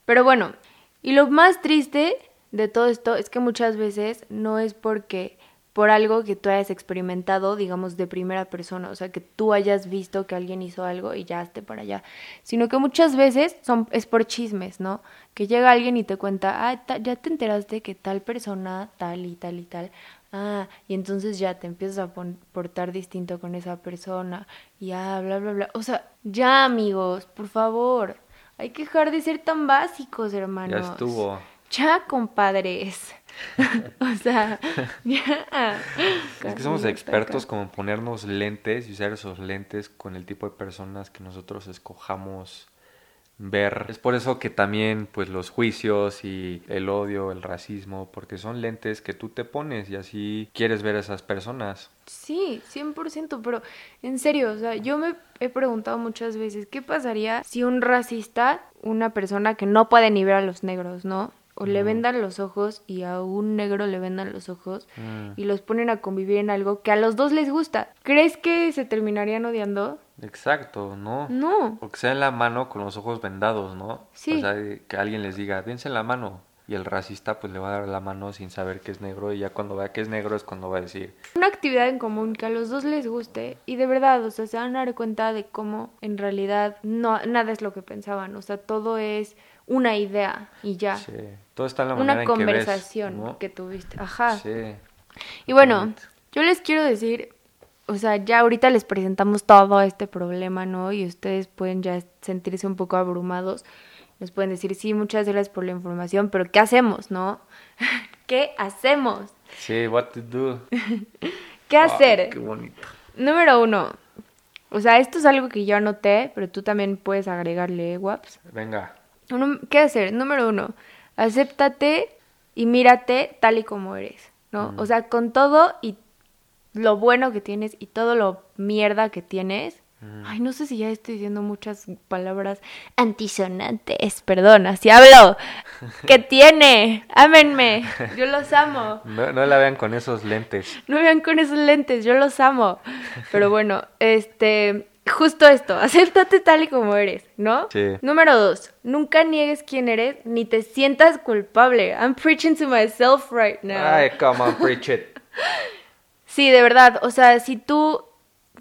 Pero bueno, y lo más triste de todo esto es que muchas veces no es porque por algo que tú hayas experimentado, digamos, de primera persona, o sea, que tú hayas visto que alguien hizo algo y ya esté para allá, sino que muchas veces son, es por chismes, ¿no? Que llega alguien y te cuenta, ah, ta- ya te enteraste que tal persona, tal y tal y tal, ah, y entonces ya te empiezas a pon- portar distinto con esa persona, y ah, bla, bla, bla. O sea, ya amigos, por favor, hay que dejar de ser tan básicos, hermanos. Ya estuvo. Ya, compadres. o sea. Es que somos expertos como en ponernos lentes y usar esos lentes con el tipo de personas que nosotros escojamos ver. Es por eso que también pues los juicios y el odio, el racismo, porque son lentes que tú te pones y así quieres ver a esas personas. Sí, 100%, pero en serio, o sea, yo me he preguntado muchas veces, ¿qué pasaría si un racista, una persona que no puede ni ver a los negros, ¿no? O le vendan los ojos y a un negro le vendan los ojos Mm, y los ponen a convivir en algo que a los dos les gusta. ¿Crees que se terminarían odiando? Exacto, ¿no? No. Porque sea en la mano con los ojos vendados, ¿no? Sí. O sea, que alguien les diga, dense la mano. Y el racista pues le va a dar la mano sin saber que es negro y ya cuando vea que es negro es cuando va a decir, Una actividad en común que a los dos les guste y de verdad, o sea, se van a dar cuenta de cómo en realidad no nada es lo que pensaban, o sea, todo es una idea y ya. sí, todo está en la manera una en que ves, conversación ¿no? que tuviste. Ajá. Sí. Y bueno, yo les quiero decir, o sea, ya ahorita les presentamos todo este problema, ¿no? Y ustedes pueden ya sentirse un poco abrumados. Nos pueden decir, sí, muchas gracias por la información, pero ¿qué hacemos, no? ¿Qué hacemos? Sí, what to do. ¿Qué Ay, hacer? qué bonito. Número uno. O sea, esto es algo que yo anoté, pero tú también puedes agregarle, Waps. Venga. ¿Qué hacer? Número uno, acéptate y mírate tal y como eres, ¿no? Mm. O sea, con todo y lo bueno que tienes y todo lo mierda que tienes. Mm. Ay, no sé si ya estoy diciendo muchas palabras antisonantes, perdón, así hablo. ¿Qué tiene? Ámenme, yo los amo. No, no la vean con esos lentes. No vean con esos lentes, yo los amo. Pero bueno, este, justo esto, acéptate tal y como eres, ¿no? Sí. Número dos, nunca niegues quién eres ni te sientas culpable. I'm preaching to myself right now. Ay, come on, preach it. Sí, de verdad, o sea, si tú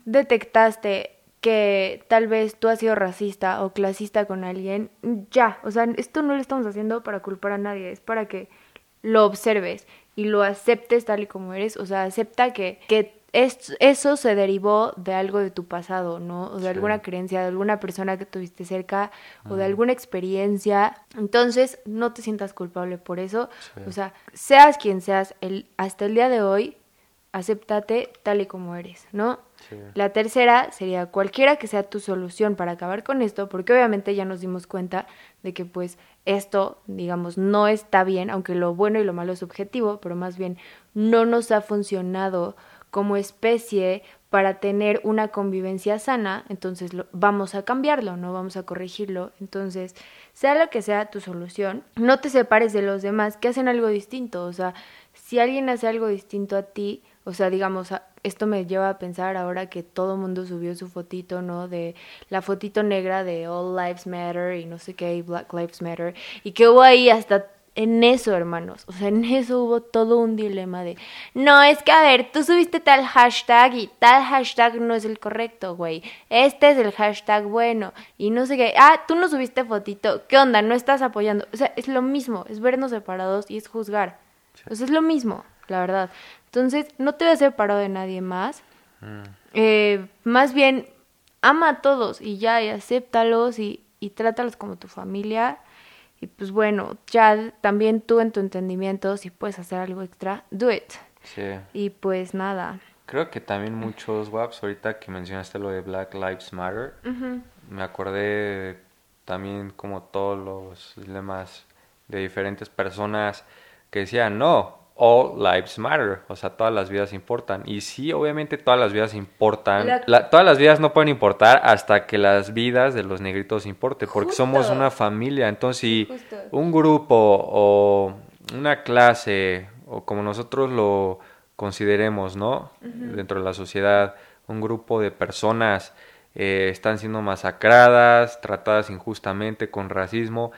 detectaste que tal vez tú has sido racista o clasista con alguien, ya, o sea, esto no lo estamos haciendo para culpar a nadie, es para que lo observes y lo aceptes tal y como eres, o sea, acepta que, que eso se derivó de algo de tu pasado, ¿no? O de alguna creencia, de alguna persona que tuviste cerca o de alguna experiencia. Entonces, no te sientas culpable por eso. O sea, seas quien seas, el, hasta el día de hoy, acéptate tal y como eres, ¿no? La tercera sería cualquiera que sea tu solución para acabar con esto, porque obviamente ya nos dimos cuenta de que pues esto, digamos, no está bien, aunque lo bueno y lo malo es subjetivo, pero más bien no nos ha funcionado como especie para tener una convivencia sana, entonces lo, vamos a cambiarlo, no vamos a corregirlo. Entonces, sea lo que sea tu solución, no te separes de los demás que hacen algo distinto. O sea, si alguien hace algo distinto a ti, o sea, digamos, esto me lleva a pensar ahora que todo mundo subió su fotito, ¿no? De la fotito negra de All Lives Matter y no sé qué, Black Lives Matter, y que hubo ahí hasta en eso, hermanos, o sea, en eso hubo todo un dilema de, no, es que a ver, tú subiste tal hashtag y tal hashtag no es el correcto, güey, este es el hashtag bueno y no sé qué, ah, tú no subiste fotito, ¿qué onda? No estás apoyando, o sea, es lo mismo, es vernos separados y es juzgar, o sea, es lo mismo, la verdad. Entonces, no te veas separado de nadie más, mm. eh, más bien, ama a todos y ya, y acéptalos y, y trátalos como tu familia y pues bueno, ya también tú en tu entendimiento, si puedes hacer algo extra, do it. Sí. Y pues nada. Creo que también muchos WAPs, ahorita que mencionaste lo de Black Lives Matter, me acordé también como todos los lemas de diferentes personas que decían, no, all lives matter, o sea, todas las vidas importan. Y sí, obviamente todas las vidas importan. todas las vidas no pueden importar hasta que las vidas de los negritos importen, porque somos una familia. Entonces, si un grupo o una clase, o como nosotros lo consideremos, ¿no? Dentro de la sociedad, un grupo de personas eh, están siendo masacradas, tratadas injustamente con racismo,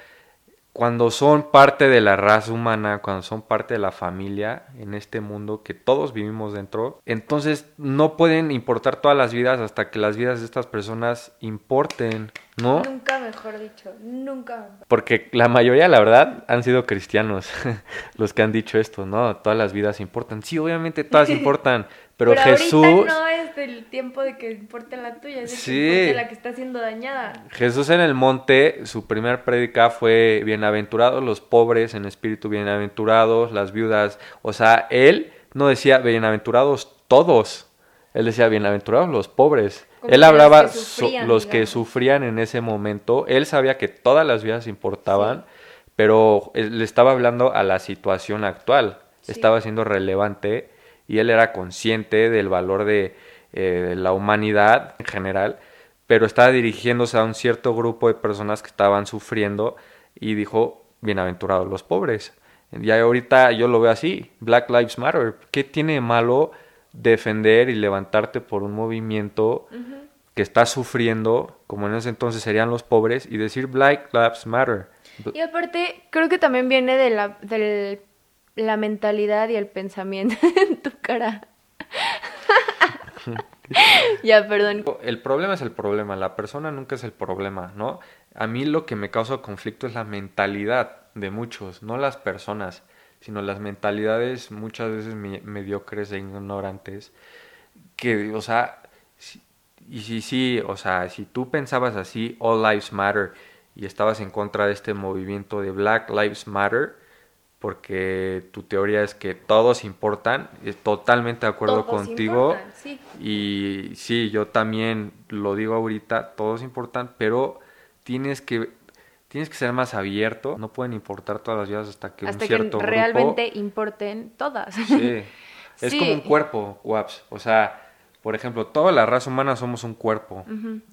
cuando son parte de la raza humana, cuando son parte de la familia en este mundo que todos vivimos dentro, entonces no pueden importar todas las vidas hasta que las vidas de estas personas importen, ¿no? Nunca mejor dicho, nunca. Porque la mayoría, la verdad, han sido cristianos los que han dicho esto, ¿no? Todas las vidas importan. Sí, obviamente todas importan, pero, Jesús... no es el tiempo de que importe la tuya, es el la que está siendo dañada. Jesús en el monte, su primer prédica fue bienaventurados los pobres en espíritu, bienaventurados las viudas. O sea, él no decía bienaventurados todos, él decía bienaventurados los pobres. él hablaba los, los que sufrían en ese momento. Él sabía que todas las vidas importaban, pero le estaba hablando a la situación actual. Estaba siendo relevante y él era consciente del valor de, eh, la humanidad en general, pero estaba dirigiéndose a un cierto grupo de personas que estaban sufriendo y dijo, bienaventurados los pobres. Y ahorita yo lo veo así, Black Lives Matter. ¿Qué tiene de malo defender y levantarte por un movimiento que está sufriendo, como en ese entonces serían los pobres, y decir Black Lives Matter? Y aparte, creo que también viene de la, del la mentalidad y el pensamiento en tu cara. ya, perdón. El problema es el problema, la persona nunca es el problema, ¿no? A mí lo que me causa conflicto es la mentalidad de muchos, no las personas, sino las mentalidades muchas veces mediocres e ignorantes, que, o sea, y si sí, o sea, si tú pensabas así, All Lives Matter, y estabas en contra de este movimiento de Black Lives Matter, porque tu teoría es que todos importan, es totalmente de acuerdo contigo. Y sí, yo también lo digo ahorita, todos importan, pero tienes que tienes que ser más abierto, no pueden importar todas las vidas hasta que un cierto que realmente importen todas. Sí. Es como un cuerpo, WAPS. O sea, por ejemplo, toda la raza humana somos un cuerpo.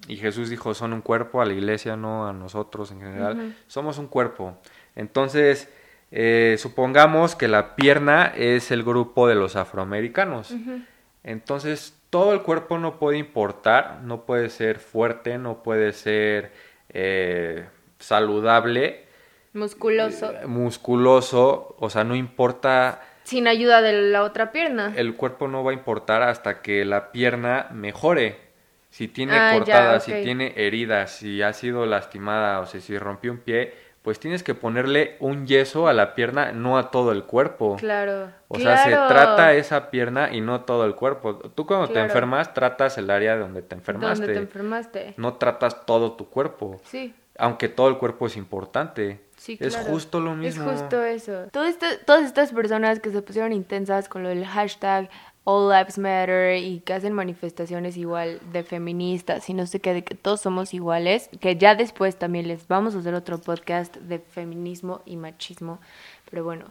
Y Jesús dijo, son un cuerpo a la iglesia, no a nosotros en general. Somos un cuerpo. Entonces, eh, supongamos que la pierna es el grupo de los afroamericanos. Entonces, todo el cuerpo no puede importar, no puede ser fuerte, no puede ser eh, saludable. Musculoso. Eh, musculoso, o sea, no importa sin ayuda de la otra pierna. El cuerpo no va a importar hasta que la pierna mejore. Si tiene Ah, ya, ok. si tiene heridas, si ha sido lastimada o sea, si rompió un pie, pues tienes que ponerle un yeso a la pierna, no a todo el cuerpo. Claro. O sea, se trata esa pierna y no todo el cuerpo. Tú cuando te enfermas, tratas el área donde te enfermaste. Donde te enfermaste. No tratas todo tu cuerpo. Sí. Aunque todo el cuerpo es importante. Sí, Es claro. justo lo mismo. Es justo eso. Todo esta- todas estas personas que se pusieron intensas con lo del hashtag All Lives Matter y que hacen manifestaciones igual de feministas y no sé qué, de que todos somos iguales, que ya después también les vamos a hacer otro podcast de feminismo y machismo. Pero bueno,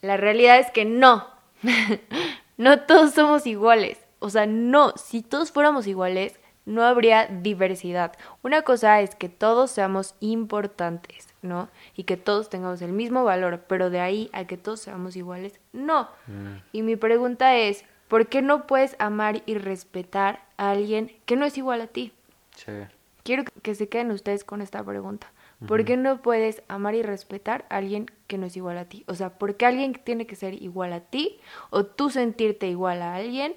la realidad es que no. no todos somos iguales. O sea, no, si todos fuéramos iguales, no habría diversidad. Una cosa es que todos seamos importantes, ¿no? Y que todos tengamos el mismo valor, pero de ahí a que todos seamos iguales, no. Mm. Y mi pregunta es, ¿por qué no puedes amar y respetar a alguien que no es igual a ti? Sí. Quiero que se queden ustedes con esta pregunta. ¿Por qué no puedes amar y respetar a alguien que no es igual a ti? O sea, ¿por qué alguien tiene que ser igual a ti o tú sentirte igual a alguien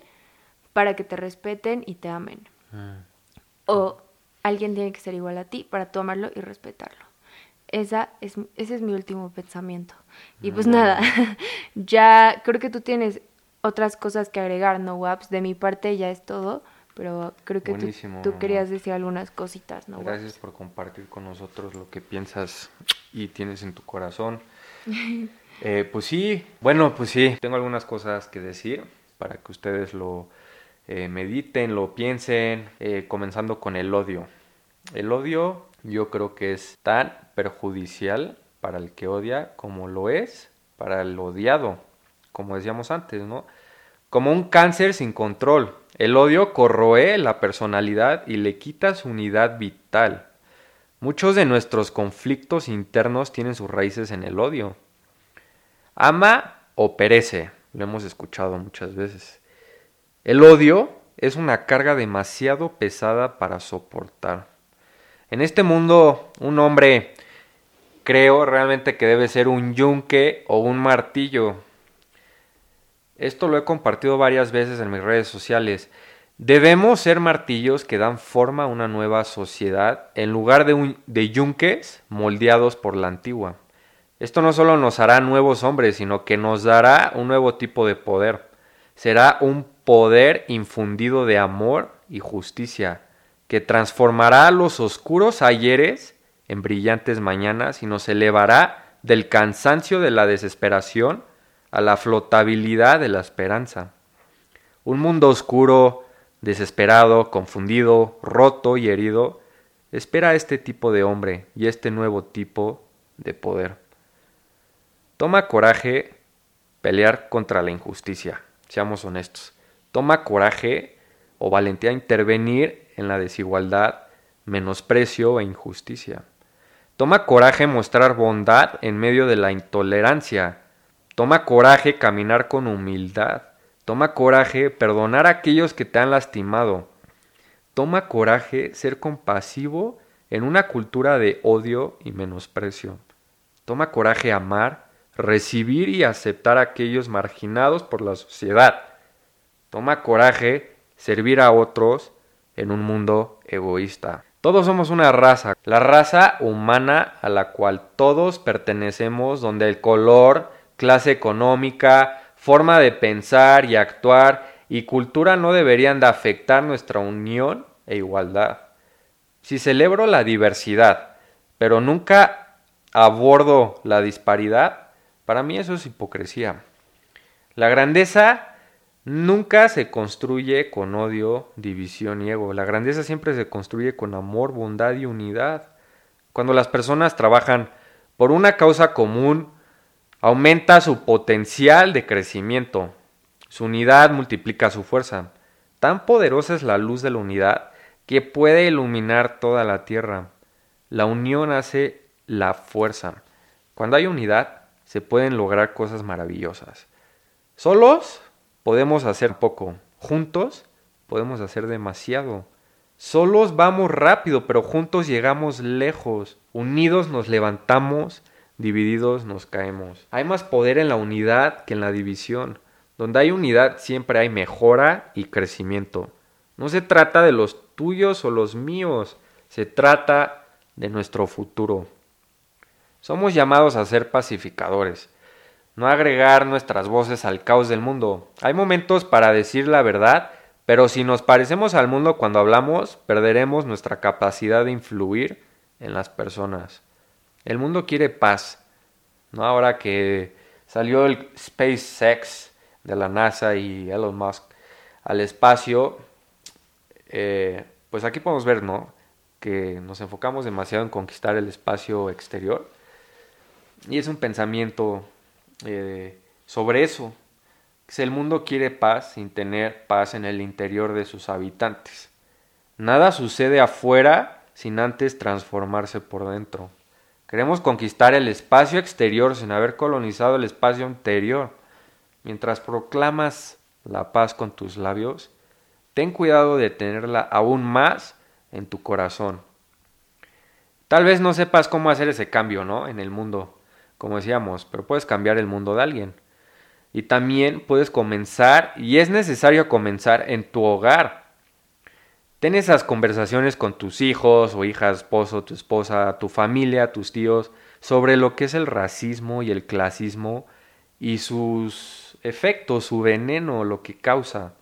para que te respeten y te amen? Mm. O alguien tiene que ser igual a ti para tú amarlo y respetarlo. Esa es, ese es mi último pensamiento. Y pues nada, ya creo que tú tienes otras cosas que agregar, ¿no, Waps? De mi parte ya es todo, pero creo que tú, querías decir algunas cositas, ¿no, Waps? Gracias por compartir con nosotros lo que piensas y tienes en tu corazón. Eh, pues sí, bueno, pues sí, tengo algunas cosas que decir para que ustedes lo eh, mediten, lo piensen, eh, comenzando con el odio. El odio yo creo que es tan perjudicial para el que odia como lo es para el odiado, como decíamos antes, ¿no? Como un cáncer sin control. El odio corroe la personalidad y le quita su unidad vital. Muchos de nuestros conflictos internos tienen sus raíces en el odio. Ama o perece, lo hemos escuchado muchas veces. El odio es una carga demasiado pesada para soportar. En este mundo, un hombre creo realmente que debe ser un yunque o un martillo. Esto lo he compartido varias veces en mis redes sociales. Debemos ser martillos que dan forma a una nueva sociedad en lugar de, un- de yunques moldeados por la antigua. Esto no solo nos hará nuevos hombres, sino que nos dará un nuevo tipo de poder. Será un poder infundido de amor y justicia, que transformará los oscuros ayeres en brillantes mañanas y nos elevará del cansancio de la desesperación a la flotabilidad de la esperanza. Un mundo oscuro, desesperado, confundido, roto y herido, espera a este tipo de hombre y este nuevo tipo de poder. Toma coraje pelear contra la injusticia, seamos honestos. Toma coraje o valentía intervenir en la desigualdad, menosprecio e injusticia. Toma coraje mostrar bondad en medio de la intolerancia. Toma coraje caminar con humildad. Toma coraje perdonar a aquellos que te han lastimado. Toma coraje ser compasivo en una cultura de odio y menosprecio. Toma coraje amar, recibir y aceptar a aquellos marginados por la sociedad. Toma coraje servir a otros en un mundo egoísta. Todos somos una raza, la raza humana a la cual todos pertenecemos, donde el color, clase económica, forma de pensar y actuar y cultura no deberían de afectar nuestra unión e igualdad. Si celebro la diversidad, pero nunca abordo la disparidad, para mí eso es hipocresía. La grandeza nunca se construye con odio, división y ego. La grandeza siempre se construye con amor, bondad y unidad. Cuando las personas trabajan por una causa común, aumenta su potencial de crecimiento. Su unidad multiplica su fuerza. Tan poderosa es la luz de la unidad que puede iluminar toda la tierra. La unión hace la fuerza. Cuando hay unidad, se pueden lograr cosas maravillosas. Solos podemos hacer poco, juntos podemos hacer demasiado. Solos vamos rápido, pero juntos llegamos lejos. Unidos nos levantamos divididos nos caemos. Hay más poder en la unidad que en la división. Donde hay unidad siempre hay mejora y crecimiento. No se trata de los tuyos o los míos, se trata de nuestro futuro. Somos llamados a ser pacificadores, no agregar nuestras voces al caos del mundo. Hay momentos para decir la verdad, pero si nos parecemos al mundo cuando hablamos, perderemos nuestra capacidad de influir en las personas. El mundo quiere paz. ¿no? Ahora que salió el SpaceX de la NASA y Elon Musk al espacio, eh, pues aquí podemos ver, ¿no? Que nos enfocamos demasiado en conquistar el espacio exterior. Y es un pensamiento eh, sobre eso. Si el mundo quiere paz sin tener paz en el interior de sus habitantes. Nada sucede afuera sin antes transformarse por dentro. Queremos conquistar el espacio exterior sin haber colonizado el espacio interior. Mientras proclamas la paz con tus labios, ten cuidado de tenerla aún más en tu corazón. Tal vez no sepas cómo hacer ese cambio, ¿no? En el mundo, como decíamos, pero puedes cambiar el mundo de alguien. Y también puedes comenzar, y es necesario comenzar en tu hogar. Ten esas conversaciones con tus hijos o hijas, esposo, tu esposa, tu familia, tus tíos, sobre lo que es el racismo y el clasismo y sus efecto, su veneno, lo que causa.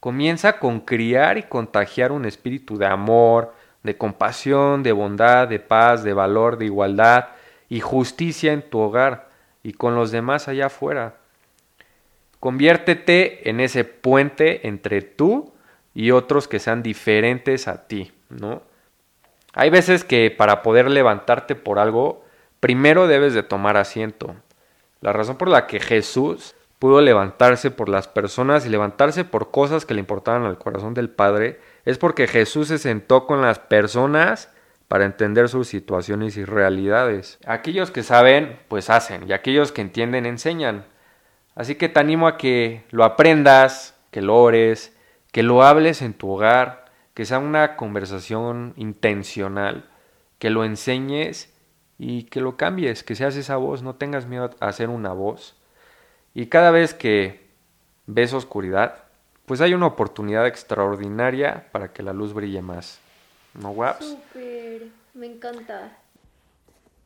Comienza con criar y contagiar un espíritu de amor, de compasión, de bondad, de paz, de valor, de igualdad y justicia en tu hogar y con los demás allá afuera. Conviértete en ese puente entre tú y otros que sean diferentes a ti, ¿no? Hay veces que para poder levantarte por algo, primero debes de tomar asiento. La razón por la que Jesús pudo levantarse por las personas y levantarse por cosas que le importaban al corazón del Padre, es porque Jesús se sentó con las personas para entender sus situaciones y realidades. Aquellos que saben, pues hacen, y aquellos que entienden, enseñan. Así que te animo a que lo aprendas, que lo ores, que lo hables en tu hogar, que sea una conversación intencional, que lo enseñes y que lo cambies, que seas esa voz, no tengas miedo a ser una voz y cada vez que ves oscuridad, pues hay una oportunidad extraordinaria para que la luz brille más. ¿No, Waps? Súper, me encanta.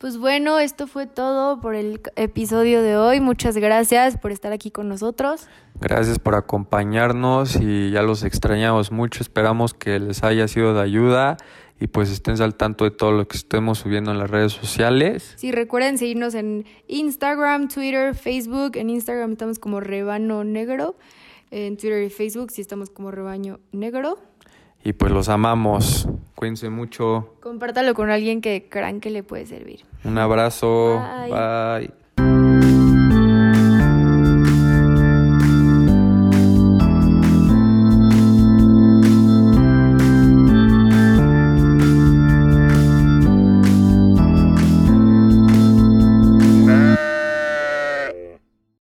Pues bueno, esto fue todo por el episodio de hoy. Muchas gracias por estar aquí con nosotros. Gracias por acompañarnos y ya los extrañamos mucho. Esperamos que les haya sido de ayuda y pues estén al tanto de todo lo que estemos subiendo en las redes sociales. Sí, recuerden seguirnos en Instagram, Twitter, Facebook. En Instagram estamos como Rebano Negro. En Twitter y Facebook sí estamos como Rebaño Negro. Y pues los amamos. Cuídense mucho. Compártalo con alguien que crean que le puede servir. Un abrazo. Bye.